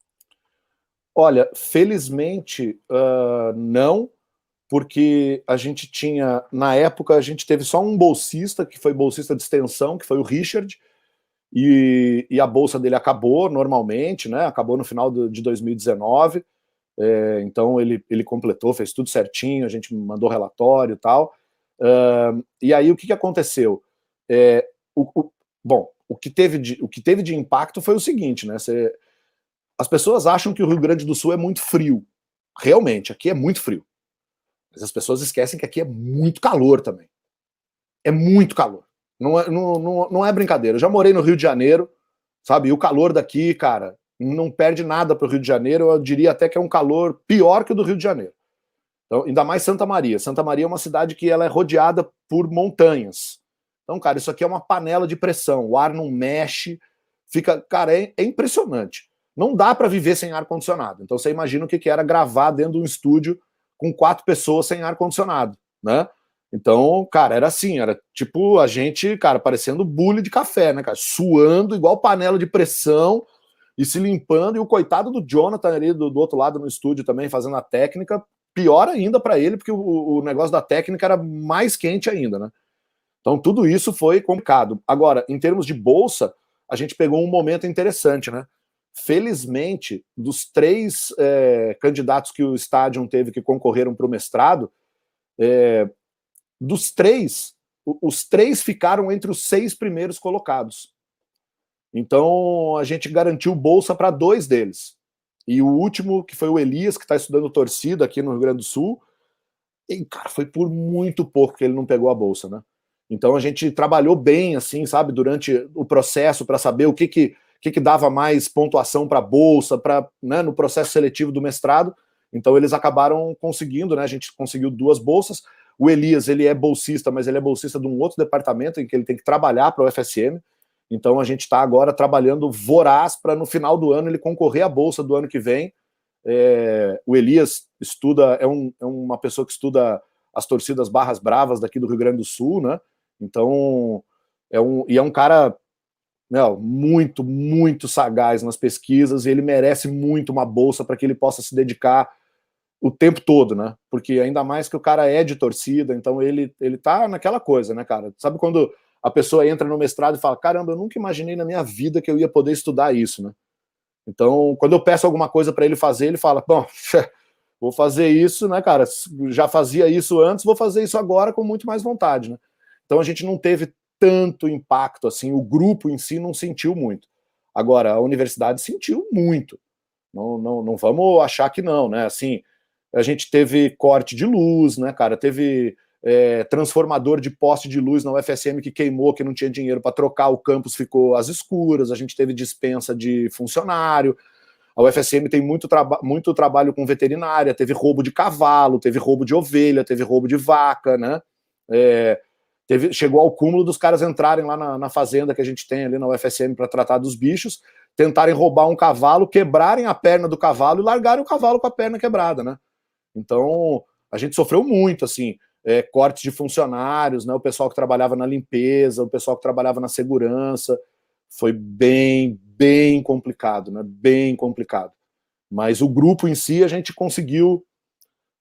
Olha, felizmente uh, não, porque a gente tinha, na época, a gente teve só um bolsista, que foi bolsista de extensão, que foi o Richard, e, e a bolsa dele acabou normalmente, né? Acabou no final do, de 2019. É, então ele, ele completou, fez tudo certinho, a gente mandou relatório e tal. E aí o que, que aconteceu? É, o, o, bom, o que, teve de, o que teve de impacto foi o seguinte, né? Cê, as pessoas acham que o Rio Grande do Sul é muito frio. Realmente, aqui é muito frio. Mas as pessoas esquecem que aqui é muito calor também. É muito calor. Não é, não, não, não é brincadeira. Eu já morei no Rio de Janeiro, sabe? E o calor daqui, cara, não perde nada para o Rio de Janeiro, eu diria até que é um calor pior que o do Rio de Janeiro. Então, ainda mais Santa Maria. Santa Maria é uma cidade que ela é rodeada por montanhas. Então, cara, isso aqui é uma panela de pressão. O ar não mexe, fica, cara, é, é impressionante. Não dá para viver sem ar condicionado. Então, você imagina o que, que era gravar dentro de um estúdio com quatro pessoas sem ar condicionado, né? Então, cara, era assim, era tipo a gente, cara, parecendo bule de café, né, cara? Suando igual panela de pressão e se limpando. E o coitado do Jonathan ali do, do outro lado no estúdio também, fazendo a técnica, pior ainda para ele, porque o, o, negócio da técnica era mais quente ainda, né? Então, tudo isso foi complicado. Agora, em termos de bolsa, a gente pegou um momento interessante, né? Felizmente, dos três é, candidatos que o Stadium teve que concorreram para o mestrado, é, dos três, os três ficaram entre os seis primeiros colocados. Então a gente garantiu bolsa para dois deles. E o último, que foi o Elias, que está estudando torcida aqui no Rio Grande do Sul, e, cara, foi por muito pouco que ele não pegou a bolsa, né? Então a gente trabalhou bem, assim, sabe, durante o processo para saber o que que, que que dava mais pontuação para a bolsa, para né, no processo seletivo do mestrado. Então eles acabaram conseguindo, né? A gente conseguiu duas bolsas. O Elias, ele é bolsista, mas ele é bolsista de um outro departamento em que ele tem que trabalhar para o FSM. Então a gente está agora trabalhando voraz para no final do ano ele concorrer à bolsa do ano que vem. É, o Elias estuda, é, um, é, uma pessoa que estuda as torcidas barras bravas daqui do Rio Grande do Sul, né? Então é um e é um cara não, muito, muito sagaz nas pesquisas e ele merece muito uma bolsa para que ele possa se dedicar o tempo todo, né? Porque ainda mais que o cara é de torcida, então ele ele tá naquela coisa, né, cara? Sabe quando a pessoa entra no mestrado e fala: "Caramba, eu nunca imaginei na minha vida que eu ia poder estudar isso", né? Então, quando eu peço alguma coisa para ele fazer, ele fala: "Bom, vou fazer isso, né, cara? Já fazia isso antes, vou fazer isso agora com muito mais vontade, né?" Então a gente não teve tanto impacto assim, o grupo em si não sentiu muito. Agora, a universidade sentiu muito. Não, não, não vamos achar que não, né? Assim, a gente teve corte de luz, né, cara? Teve é, transformador de poste de luz na UFSM que queimou, que não tinha dinheiro para trocar, o campus ficou às escuras, a gente teve dispensa de funcionário. A UFSM tem muito, traba muito trabalho com veterinária, teve roubo de cavalo, teve roubo de ovelha, teve roubo de vaca, né? É, teve, chegou ao cúmulo dos caras entrarem lá na, na fazenda que a gente tem ali na UFSM para tratar dos bichos, tentarem roubar um cavalo, quebrarem a perna do cavalo e largarem o cavalo com a perna quebrada, né? Então, a gente sofreu muito, assim, é, cortes de funcionários, né, o pessoal que trabalhava na limpeza, o pessoal que trabalhava na segurança, foi bem, bem complicado, né, bem complicado. Mas o grupo em si a gente conseguiu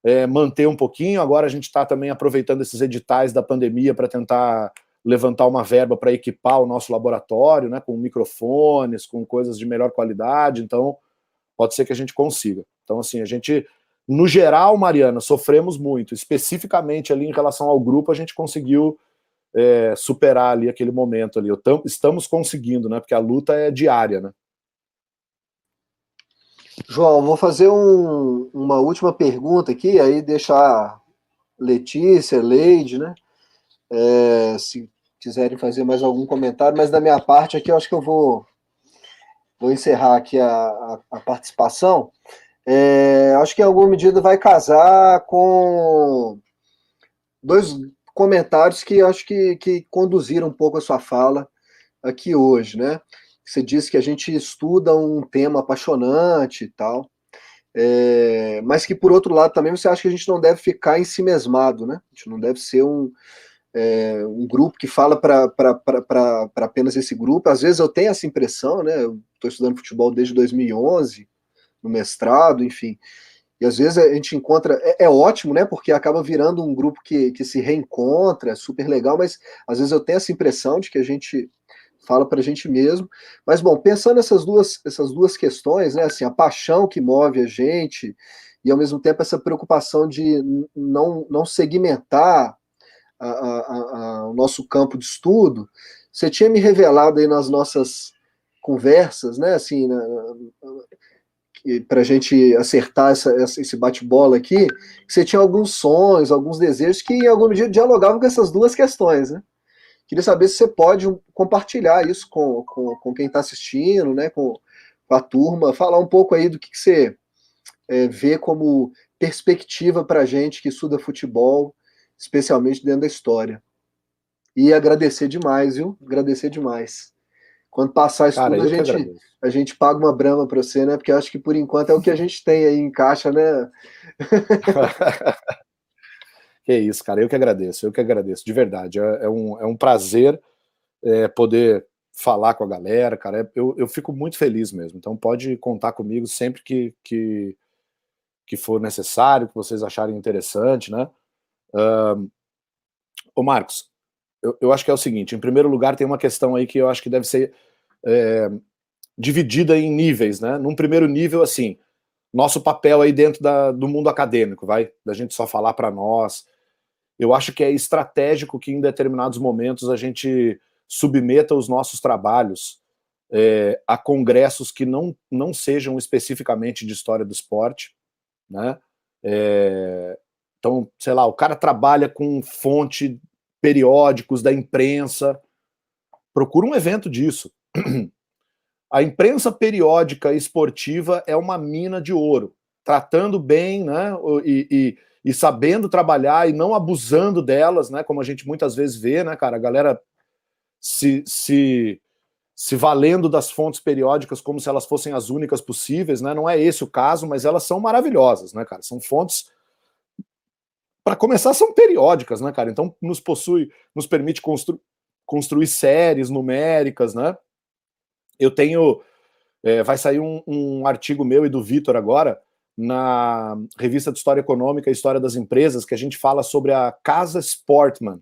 é, manter um pouquinho, agora a gente está também aproveitando esses editais da pandemia para tentar levantar uma verba para equipar o nosso laboratório, né, com microfones, com coisas de melhor qualidade, então pode ser que a gente consiga. Então, assim, a gente no geral, Mariana, sofremos muito. Especificamente ali em relação ao grupo, a gente conseguiu é, superar ali aquele momento ali. Estamos conseguindo, né? Porque a luta é diária, né? João, vou fazer um, uma última pergunta aqui, aí deixar Letícia, Leide, né? É, se quiserem fazer mais algum comentário, mas da minha parte aqui eu acho que eu vou, vou encerrar aqui a, a, a participação. É, acho que em alguma medida vai casar com dois comentários que acho que, que conduziram um pouco a sua fala aqui hoje, né? Você disse que a gente estuda um tema apaixonante e tal, é, mas que por outro lado também você acha que a gente não deve ficar em si mesmado, né? A gente não deve ser um, é, um grupo que fala para apenas esse grupo. Às vezes eu tenho essa impressão, né? Eu estou estudando futebol desde 2011 no mestrado, enfim. E às vezes a gente encontra, é, é, ótimo, né? Porque acaba virando um grupo que, que se reencontra, é super legal, mas às vezes eu tenho essa impressão de que a gente fala para a gente mesmo. Mas bom, pensando nessas duas, essas duas questões, né? Assim, a paixão que move a gente e ao mesmo tempo essa preocupação de não, não segmentar a, a, a, o nosso campo de estudo, você tinha me revelado aí nas nossas conversas, né? Assim, para a gente acertar essa, esse bate-bola aqui, que você tinha alguns sonhos, alguns desejos que em algum medida dialogavam com essas duas questões, né? Queria saber se você pode compartilhar isso com, com, com quem está assistindo, né? Com, com, a turma, falar um pouco aí do que, que você é, vê como perspectiva para a gente que estuda futebol, especialmente dentro da história. E agradecer demais, viu? Agradecer demais. Quando passar isso Cara, tudo, a gente, a gente paga uma brama para você, né? Porque acho que por enquanto é o que a gente tem aí em caixa, né? Que isso, cara, eu que agradeço, eu que agradeço, de verdade. É, é um, é um prazer é, poder falar com a galera, cara. É, eu, eu fico muito feliz mesmo. Então pode contar comigo sempre que, que, que for necessário, que vocês acharem interessante, né? Uh, ô Marcos, eu, eu acho que é o seguinte: em primeiro lugar, tem uma questão aí que eu acho que deve ser é, dividida em níveis, né? Num primeiro nível, assim, nosso papel aí dentro da, do mundo acadêmico, vai, da gente só falar para nós, eu acho que é estratégico que em determinados momentos a gente submeta os nossos trabalhos é, a congressos que não, não sejam especificamente de história do esporte, né? É, então, sei lá, o cara trabalha com fonte periódicos da imprensa, procura um evento disso. A imprensa periódica esportiva é uma mina de ouro, tratando bem, né? E, e, e sabendo trabalhar e não abusando delas, né? Como a gente muitas vezes vê, né, cara? A galera se, se, se valendo das fontes periódicas como se elas fossem as únicas possíveis, né? Não é esse o caso, mas elas são maravilhosas, né, cara? São fontes para começar são periódicas, né, cara? Então nos possui, nos permite constru, construir séries numéricas, né? Eu tenho, é, vai sair um, um artigo meu e do Vitor agora na revista de História Econômica e História das Empresas, que a gente fala sobre a Casa Sportman,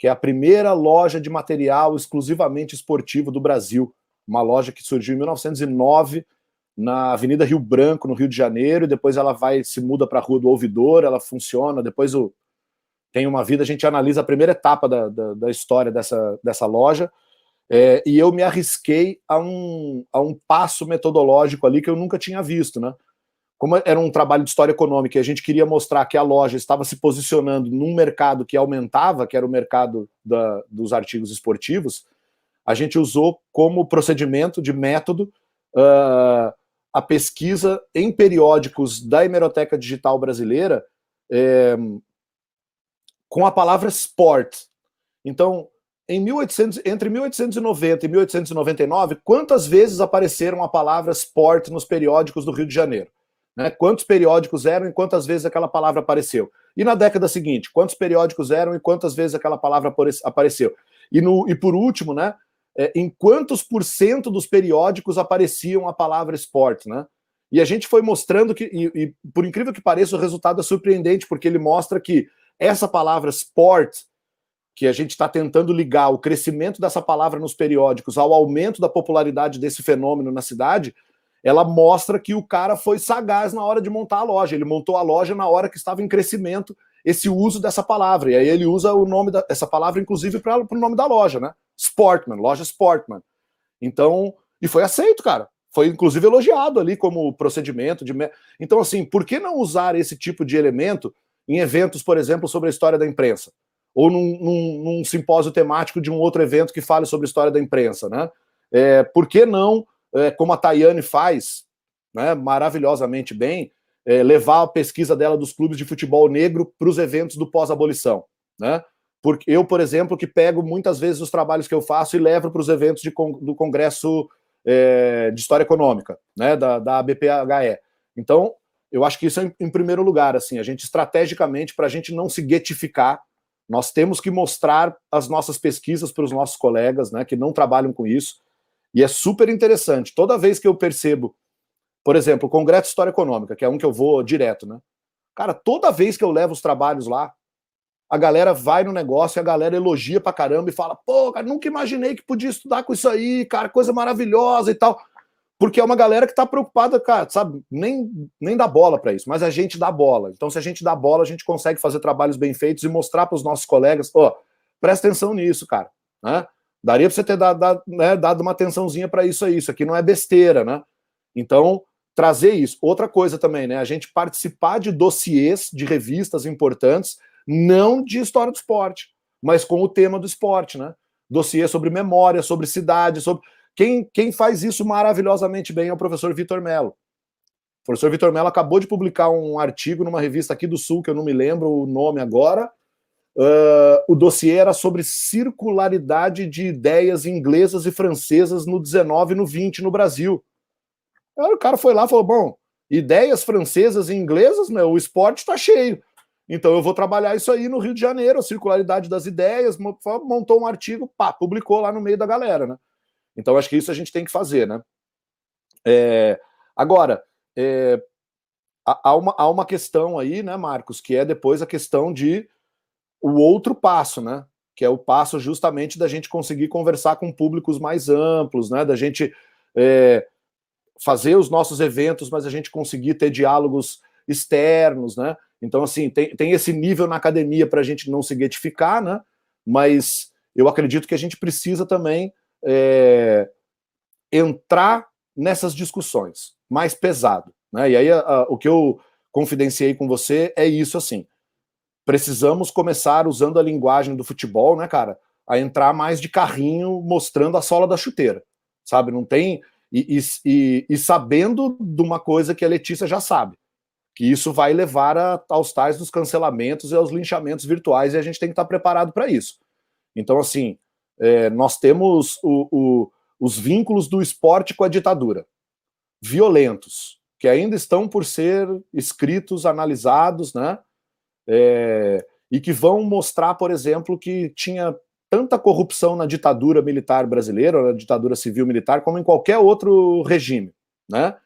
que é a primeira loja de material exclusivamente esportivo do Brasil. Uma loja que surgiu em 1909 na Avenida Rio Branco, no Rio de Janeiro, e depois ela vai se muda para a Rua do Ouvidor, ela funciona, depois o, tem uma vida, a gente analisa a primeira etapa da, da, da história dessa, dessa loja, é, e eu me arrisquei a um, a um passo metodológico ali que eu nunca tinha visto, né? Como era um trabalho de história econômica e a gente queria mostrar que a loja estava se posicionando num mercado que aumentava, que era o mercado da, dos artigos esportivos, a gente usou como procedimento de método uh, a pesquisa em periódicos da hemeroteca digital brasileira é, com a palavra sport. Então, em 1800, entre 1890 e 1899, quantas vezes apareceram a palavra sport nos periódicos do Rio de Janeiro? Né? Quantos periódicos eram e quantas vezes aquela palavra apareceu? E na década seguinte, quantos periódicos eram e quantas vezes aquela palavra apareceu? E, no, e por último, né, é, em quantos por cento dos periódicos apareciam a palavra esporte, né? E a gente foi mostrando que, e, e, por incrível que pareça, o resultado é surpreendente, porque ele mostra que essa palavra sport que a gente está tentando ligar o crescimento dessa palavra nos periódicos ao aumento da popularidade desse fenômeno na cidade, ela mostra que o cara foi sagaz na hora de montar a loja. Ele montou a loja na hora que estava em crescimento esse uso dessa palavra. E aí ele usa o nome dessa palavra, inclusive, para o nome da loja, né? Sportman, loja Sportman. Então, e foi aceito, cara. Foi inclusive elogiado ali como procedimento de. Então, assim, por que não usar esse tipo de elemento em eventos, por exemplo, sobre a história da imprensa? ou num, num, num, simpósio temático de um outro evento que fale sobre a história da imprensa, né? É, por que não, é, como a Tayane faz, né, maravilhosamente bem, é, levar a pesquisa dela dos clubes de futebol negro para os eventos do pós-abolição, né? Porque eu, por exemplo, que pego muitas vezes os trabalhos que eu faço e levo para os eventos de, do Congresso é, de História Econômica, né, da, da ABPHE. Então, eu acho que isso é em, em primeiro lugar, assim, a gente estrategicamente, para a gente não se guetificar, nós temos que mostrar as nossas pesquisas para os nossos colegas, né, que não trabalham com isso. E é super interessante. Toda vez que eu percebo, por exemplo, o Congresso de História Econômica, que é um que eu vou direto, né? Cara, toda vez que eu levo os trabalhos lá, a galera vai no negócio e a galera elogia pra caramba e fala: pô, cara, nunca imaginei que podia estudar com isso aí, cara, coisa maravilhosa e tal porque é uma galera que está preocupada, cara, sabe, nem, nem dá bola para isso, mas a gente dá bola. Então, se a gente dá bola, a gente consegue fazer trabalhos bem feitos e mostrar para os nossos colegas, ó, oh, presta atenção nisso, cara, né? Daria para você ter dado, dado, né, dado uma atençãozinha para isso aí, isso aqui não é besteira, né? Então, trazer isso. Outra coisa também, né? A gente participar de dossiês de revistas importantes, não de história do esporte, mas com o tema do esporte, né? Dossiê sobre memória, sobre cidade, sobre quem, quem faz isso maravilhosamente bem é o professor Vitor Mello. O professor Vitor Mello acabou de publicar um artigo numa revista aqui do Sul, que eu não me lembro o nome agora. Uh, o dossiê era sobre circularidade de ideias inglesas e francesas no 19 e no 20 no Brasil. Aí o cara foi lá e falou: bom, ideias francesas e inglesas, meu, o esporte está cheio. Então eu vou trabalhar isso aí no Rio de Janeiro, a circularidade das ideias, montou um artigo, pá, publicou lá no meio da galera, né? Então acho que isso a gente tem que fazer, né? É, agora, é, há, uma, há uma questão aí, né, Marcos, que é depois a questão de o outro passo, né? Que é o passo justamente da gente conseguir conversar com públicos mais amplos, né? Da gente é, fazer os nossos eventos, mas a gente conseguir ter diálogos externos, né? Então, assim, tem, tem esse nível na academia para a gente não se guetificar, né? Mas eu acredito que a gente precisa também é, entrar nessas discussões mais pesado, né? E aí a, a, o que eu confidenciei com você é isso, assim. Precisamos começar usando a linguagem do futebol, né, cara? A entrar mais de carrinho mostrando a sola da chuteira, sabe? Não tem e, e, e, sabendo de uma coisa que a Letícia já sabe, que isso vai levar a, aos tais dos cancelamentos e aos linchamentos virtuais, e a gente tem que estar preparado para isso. Então, assim, é, nós temos o, o, os vínculos do esporte com a ditadura, violentos, que ainda estão por ser escritos, analisados, né? É, e que vão mostrar, por exemplo, que tinha tanta corrupção na ditadura militar brasileira, na ditadura civil militar, como em qualquer outro regime, né?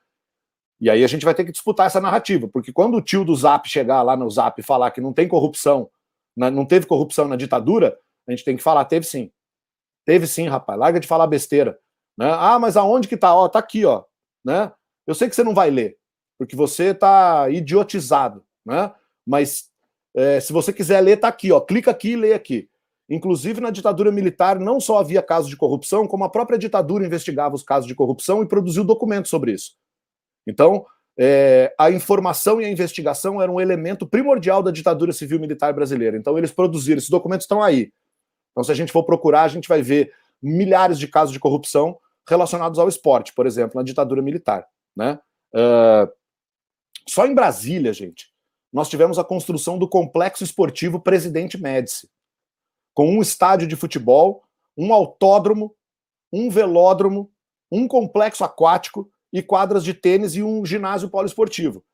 E aí a gente vai ter que disputar essa narrativa, porque quando o tio do Zap chegar lá no Zap e falar que não tem corrupção, não teve corrupção na ditadura, a gente tem que falar, teve sim. Teve sim, rapaz, larga de falar besteira. Né? Ah, mas aonde que tá? Ó, tá aqui, ó. Né? Eu sei que você não vai ler, porque você tá idiotizado, né? Mas é, se você quiser ler, tá aqui, ó. Clica aqui e lê aqui. Inclusive, na ditadura militar, não só havia casos de corrupção, como a própria ditadura investigava os casos de corrupção e produziu documentos sobre isso. Então, é, a informação e a investigação eram um elemento primordial da ditadura civil militar brasileira. Então, eles produziram, esses documentos estão aí. Então, se a gente for procurar, a gente vai ver milhares de casos de corrupção relacionados ao esporte, por exemplo, na ditadura militar. Né? Uh, só em Brasília, gente, nós tivemos a construção do complexo esportivo Presidente Médici com um estádio de futebol, um autódromo, um velódromo, um complexo aquático e quadras de tênis e um ginásio poliesportivo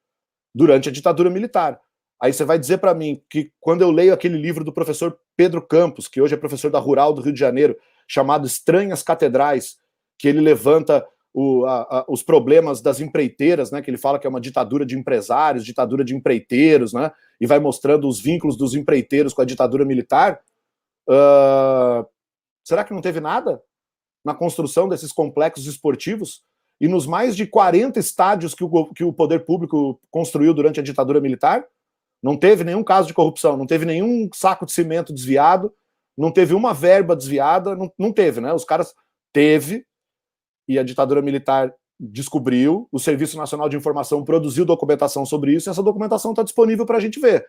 durante a ditadura militar. Aí você vai dizer para mim que quando eu leio aquele livro do professor Pedro Campos, que hoje é professor da Rural do Rio de Janeiro, chamado Estranhas Catedrais, que ele levanta o, a, a, os problemas das empreiteiras, né? Que ele fala que é uma ditadura de empresários, ditadura de empreiteiros, né? E vai mostrando os vínculos dos empreiteiros com a ditadura militar. Uh, será que não teve nada na construção desses complexos esportivos? E nos mais de 40 estádios que o, que o poder público construiu durante a ditadura militar? Não teve nenhum caso de corrupção, não teve nenhum saco de cimento desviado, não teve uma verba desviada, não, não teve, né? Os caras teve, e a ditadura militar descobriu, o Serviço Nacional de Informação produziu documentação sobre isso, e essa documentação está disponível para a gente ver.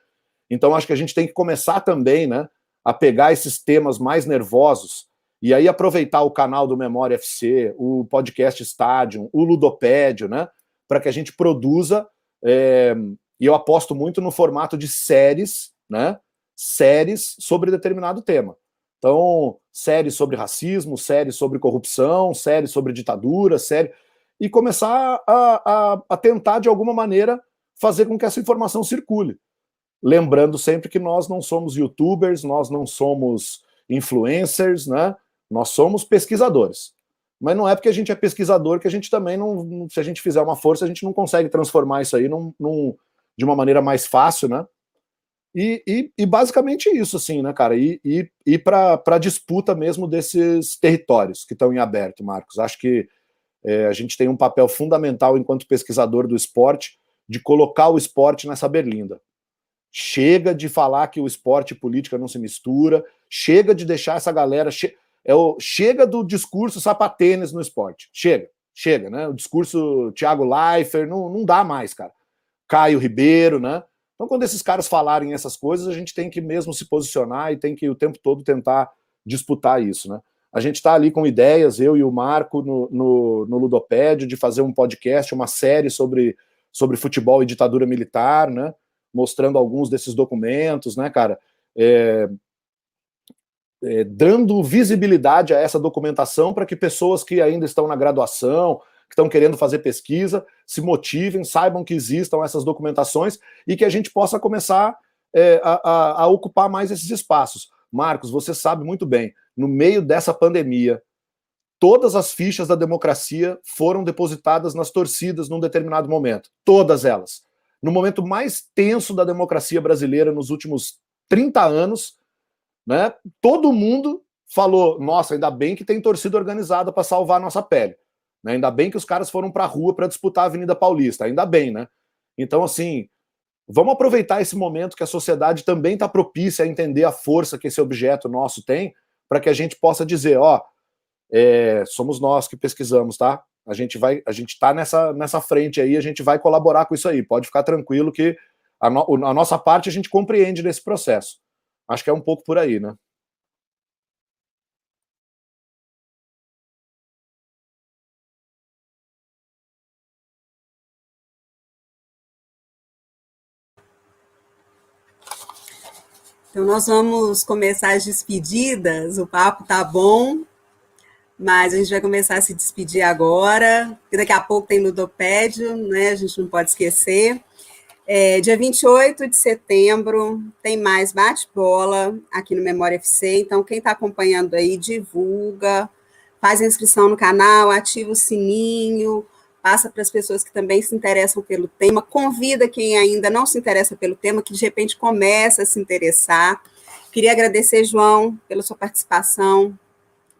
Então, acho que a gente tem que começar também, né? a pegar esses temas mais nervosos e aí aproveitar o canal do Memória FC, o podcast Stadium, o Ludopédio, né? Para que a gente produza, é, e eu aposto muito no formato de séries, né? Séries sobre determinado tema. Então, séries sobre racismo, séries sobre corrupção, séries sobre ditadura, série. E começar a, a, a tentar, de alguma maneira, fazer com que essa informação circule. Lembrando sempre que nós não somos youtubers, nós não somos influencers, né? Nós somos pesquisadores. Mas não é porque a gente é pesquisador que a gente também não. Se a gente fizer uma força, a gente não consegue transformar isso aí num, num de uma maneira mais fácil, né? E, e, e, basicamente isso, assim, né, cara? E, e, e para a disputa mesmo desses territórios que estão em aberto, Marcos. Acho que é, a gente tem um papel fundamental enquanto pesquisador do esporte de colocar o esporte nessa berlinda. Chega de falar que o esporte e política não se mistura. Chega de deixar essa galera. Che é o, chega do discurso sapatênis no esporte. Chega, chega, né? O discurso Thiago Leifert não, não dá mais, cara. Caio Ribeiro, né? Então, quando esses caras falarem essas coisas, a gente tem que mesmo se posicionar e tem que o tempo todo tentar disputar isso, né? A gente está ali com ideias, eu e o Marco, no, no, no Ludopédio, de fazer um podcast, uma série sobre, sobre futebol e ditadura militar, né? mostrando alguns desses documentos, né, cara? É, é, dando visibilidade a essa documentação para que pessoas que ainda estão na graduação, que estão querendo fazer pesquisa, se motivem, saibam que existam essas documentações e que a gente possa começar é, a, a, ocupar mais esses espaços. Marcos, você sabe muito bem, no meio dessa pandemia, todas as fichas da democracia foram depositadas nas torcidas num determinado momento. Todas elas. No momento mais tenso da democracia brasileira nos últimos 30 anos, né, todo mundo falou: nossa, ainda bem que tem torcida organizada para salvar a nossa pele. Né? Ainda bem que os caras foram para a rua para disputar a Avenida Paulista. Ainda bem, né? Então, assim, vamos aproveitar esse momento que a sociedade também está propícia a entender a força que esse objeto nosso tem, para que a gente possa dizer: ó, é, somos nós que pesquisamos, tá? A gente vai, a gente está nessa, nessa frente aí, a gente vai colaborar com isso aí. Pode ficar tranquilo que a, no, a nossa parte a gente compreende nesse processo. Acho que é um pouco por aí, né? Então, nós vamos começar as despedidas. O papo tá bom, mas a gente vai começar a se despedir agora, porque daqui a pouco tem ludopédio, né? A gente não pode esquecer. É, dia 28 de setembro tem mais bate-bola aqui no Memória FC. Então, quem está acompanhando aí, divulga, faz a inscrição no canal, ativa o sininho, passa para as pessoas que também se interessam pelo tema, convida quem ainda não se interessa pelo tema, que de repente começa a se interessar. Queria agradecer, João, pela sua participação,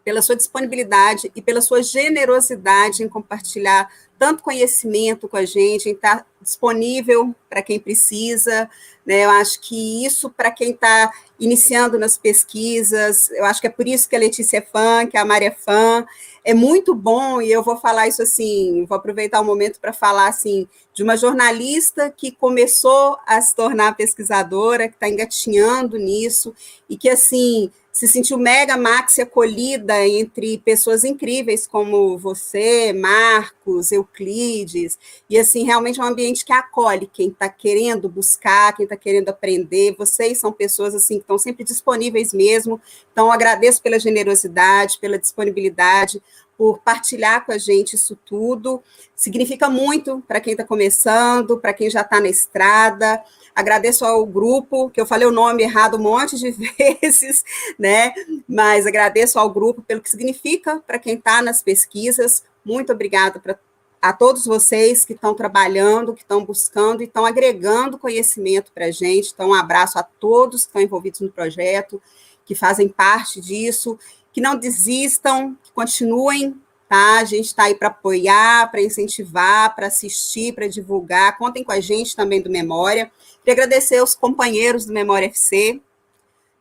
pela sua disponibilidade e pela sua generosidade em compartilhar tanto conhecimento com a gente, em estar disponível para quem precisa. Né? Eu acho que isso, para quem está iniciando nas pesquisas, eu acho que é por isso que a Letícia é fã, que a Maria é fã. É muito bom, e eu vou falar isso assim, vou aproveitar o momento para falar assim, de uma jornalista que começou a se tornar pesquisadora, que está engatinhando nisso, e que assim se sentiu mega maxi acolhida entre pessoas incríveis como você, Marcos, Euclides, e assim, realmente é um ambiente que acolhe quem está querendo buscar, quem está querendo aprender, vocês são pessoas assim que estão sempre disponíveis mesmo, então agradeço pela generosidade, pela disponibilidade, por partilhar com a gente isso tudo. Significa muito para quem está começando, para quem já está na estrada. Agradeço ao grupo, que eu falei o nome errado um monte de vezes, né? Mas agradeço ao grupo pelo que significa para quem está nas pesquisas. Muito obrigada para a todos vocês que estão trabalhando, que estão buscando e estão agregando conhecimento para a gente. Então, um abraço a todos que estão envolvidos no projeto, que fazem parte disso que não desistam, que continuem, tá? A gente está aí para apoiar, para incentivar, para assistir, para divulgar. Contem com a gente também do Memória. Queria agradecer aos companheiros do Memória FC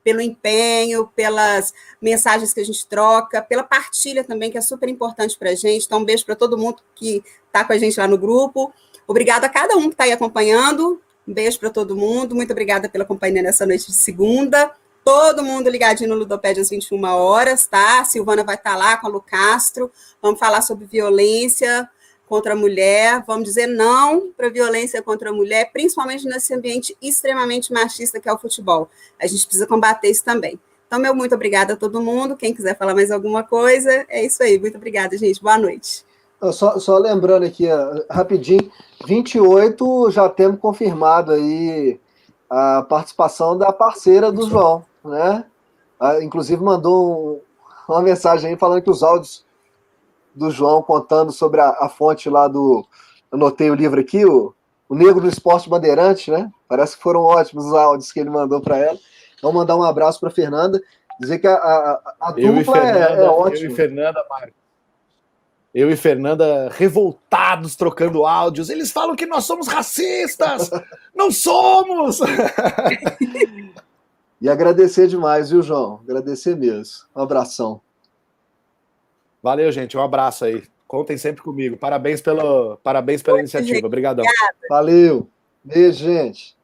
pelo empenho, pelas mensagens que a gente troca, pela partilha também, que é super importante para a gente. Então, um beijo para todo mundo que está com a gente lá no grupo. Obrigada a cada um que está aí acompanhando. Um beijo para todo mundo. Muito obrigada pela companhia nessa noite de segunda. Todo mundo ligadinho no Ludopédia às 21 horas, tá? A Silvana vai estar tá lá com a Lu Castro. Vamos falar sobre violência contra a mulher. Vamos dizer não para violência contra a mulher, principalmente nesse ambiente extremamente machista que é o futebol. A gente precisa combater isso também. Então, meu muito obrigada a todo mundo. Quem quiser falar mais alguma coisa, é isso aí. Muito obrigada, gente. Boa noite. Só, só lembrando aqui, rapidinho, 28 já temos confirmado aí a participação da parceira do João né? Ah, inclusive mandou um, uma mensagem aí falando que os áudios do João contando sobre a, a fonte lá do. Anotei o livro aqui, o, o Negro do Esporte Bandeirante, né? Parece que foram ótimos os áudios que ele mandou para ela. Então, mandar um abraço para Fernanda, dizer que a, a, a dupla é, Fernanda, é, é ótima. Eu e Fernanda, Marcos. Eu e Fernanda revoltados trocando áudios. Eles falam que nós somos racistas! Não somos! E agradecer demais, viu, João? Agradecer mesmo. Um abração. Valeu, gente. Um abraço aí. Contem sempre comigo. Parabéns, pelo, parabéns pela iniciativa. Obrigadão. Valeu. Beijo, gente.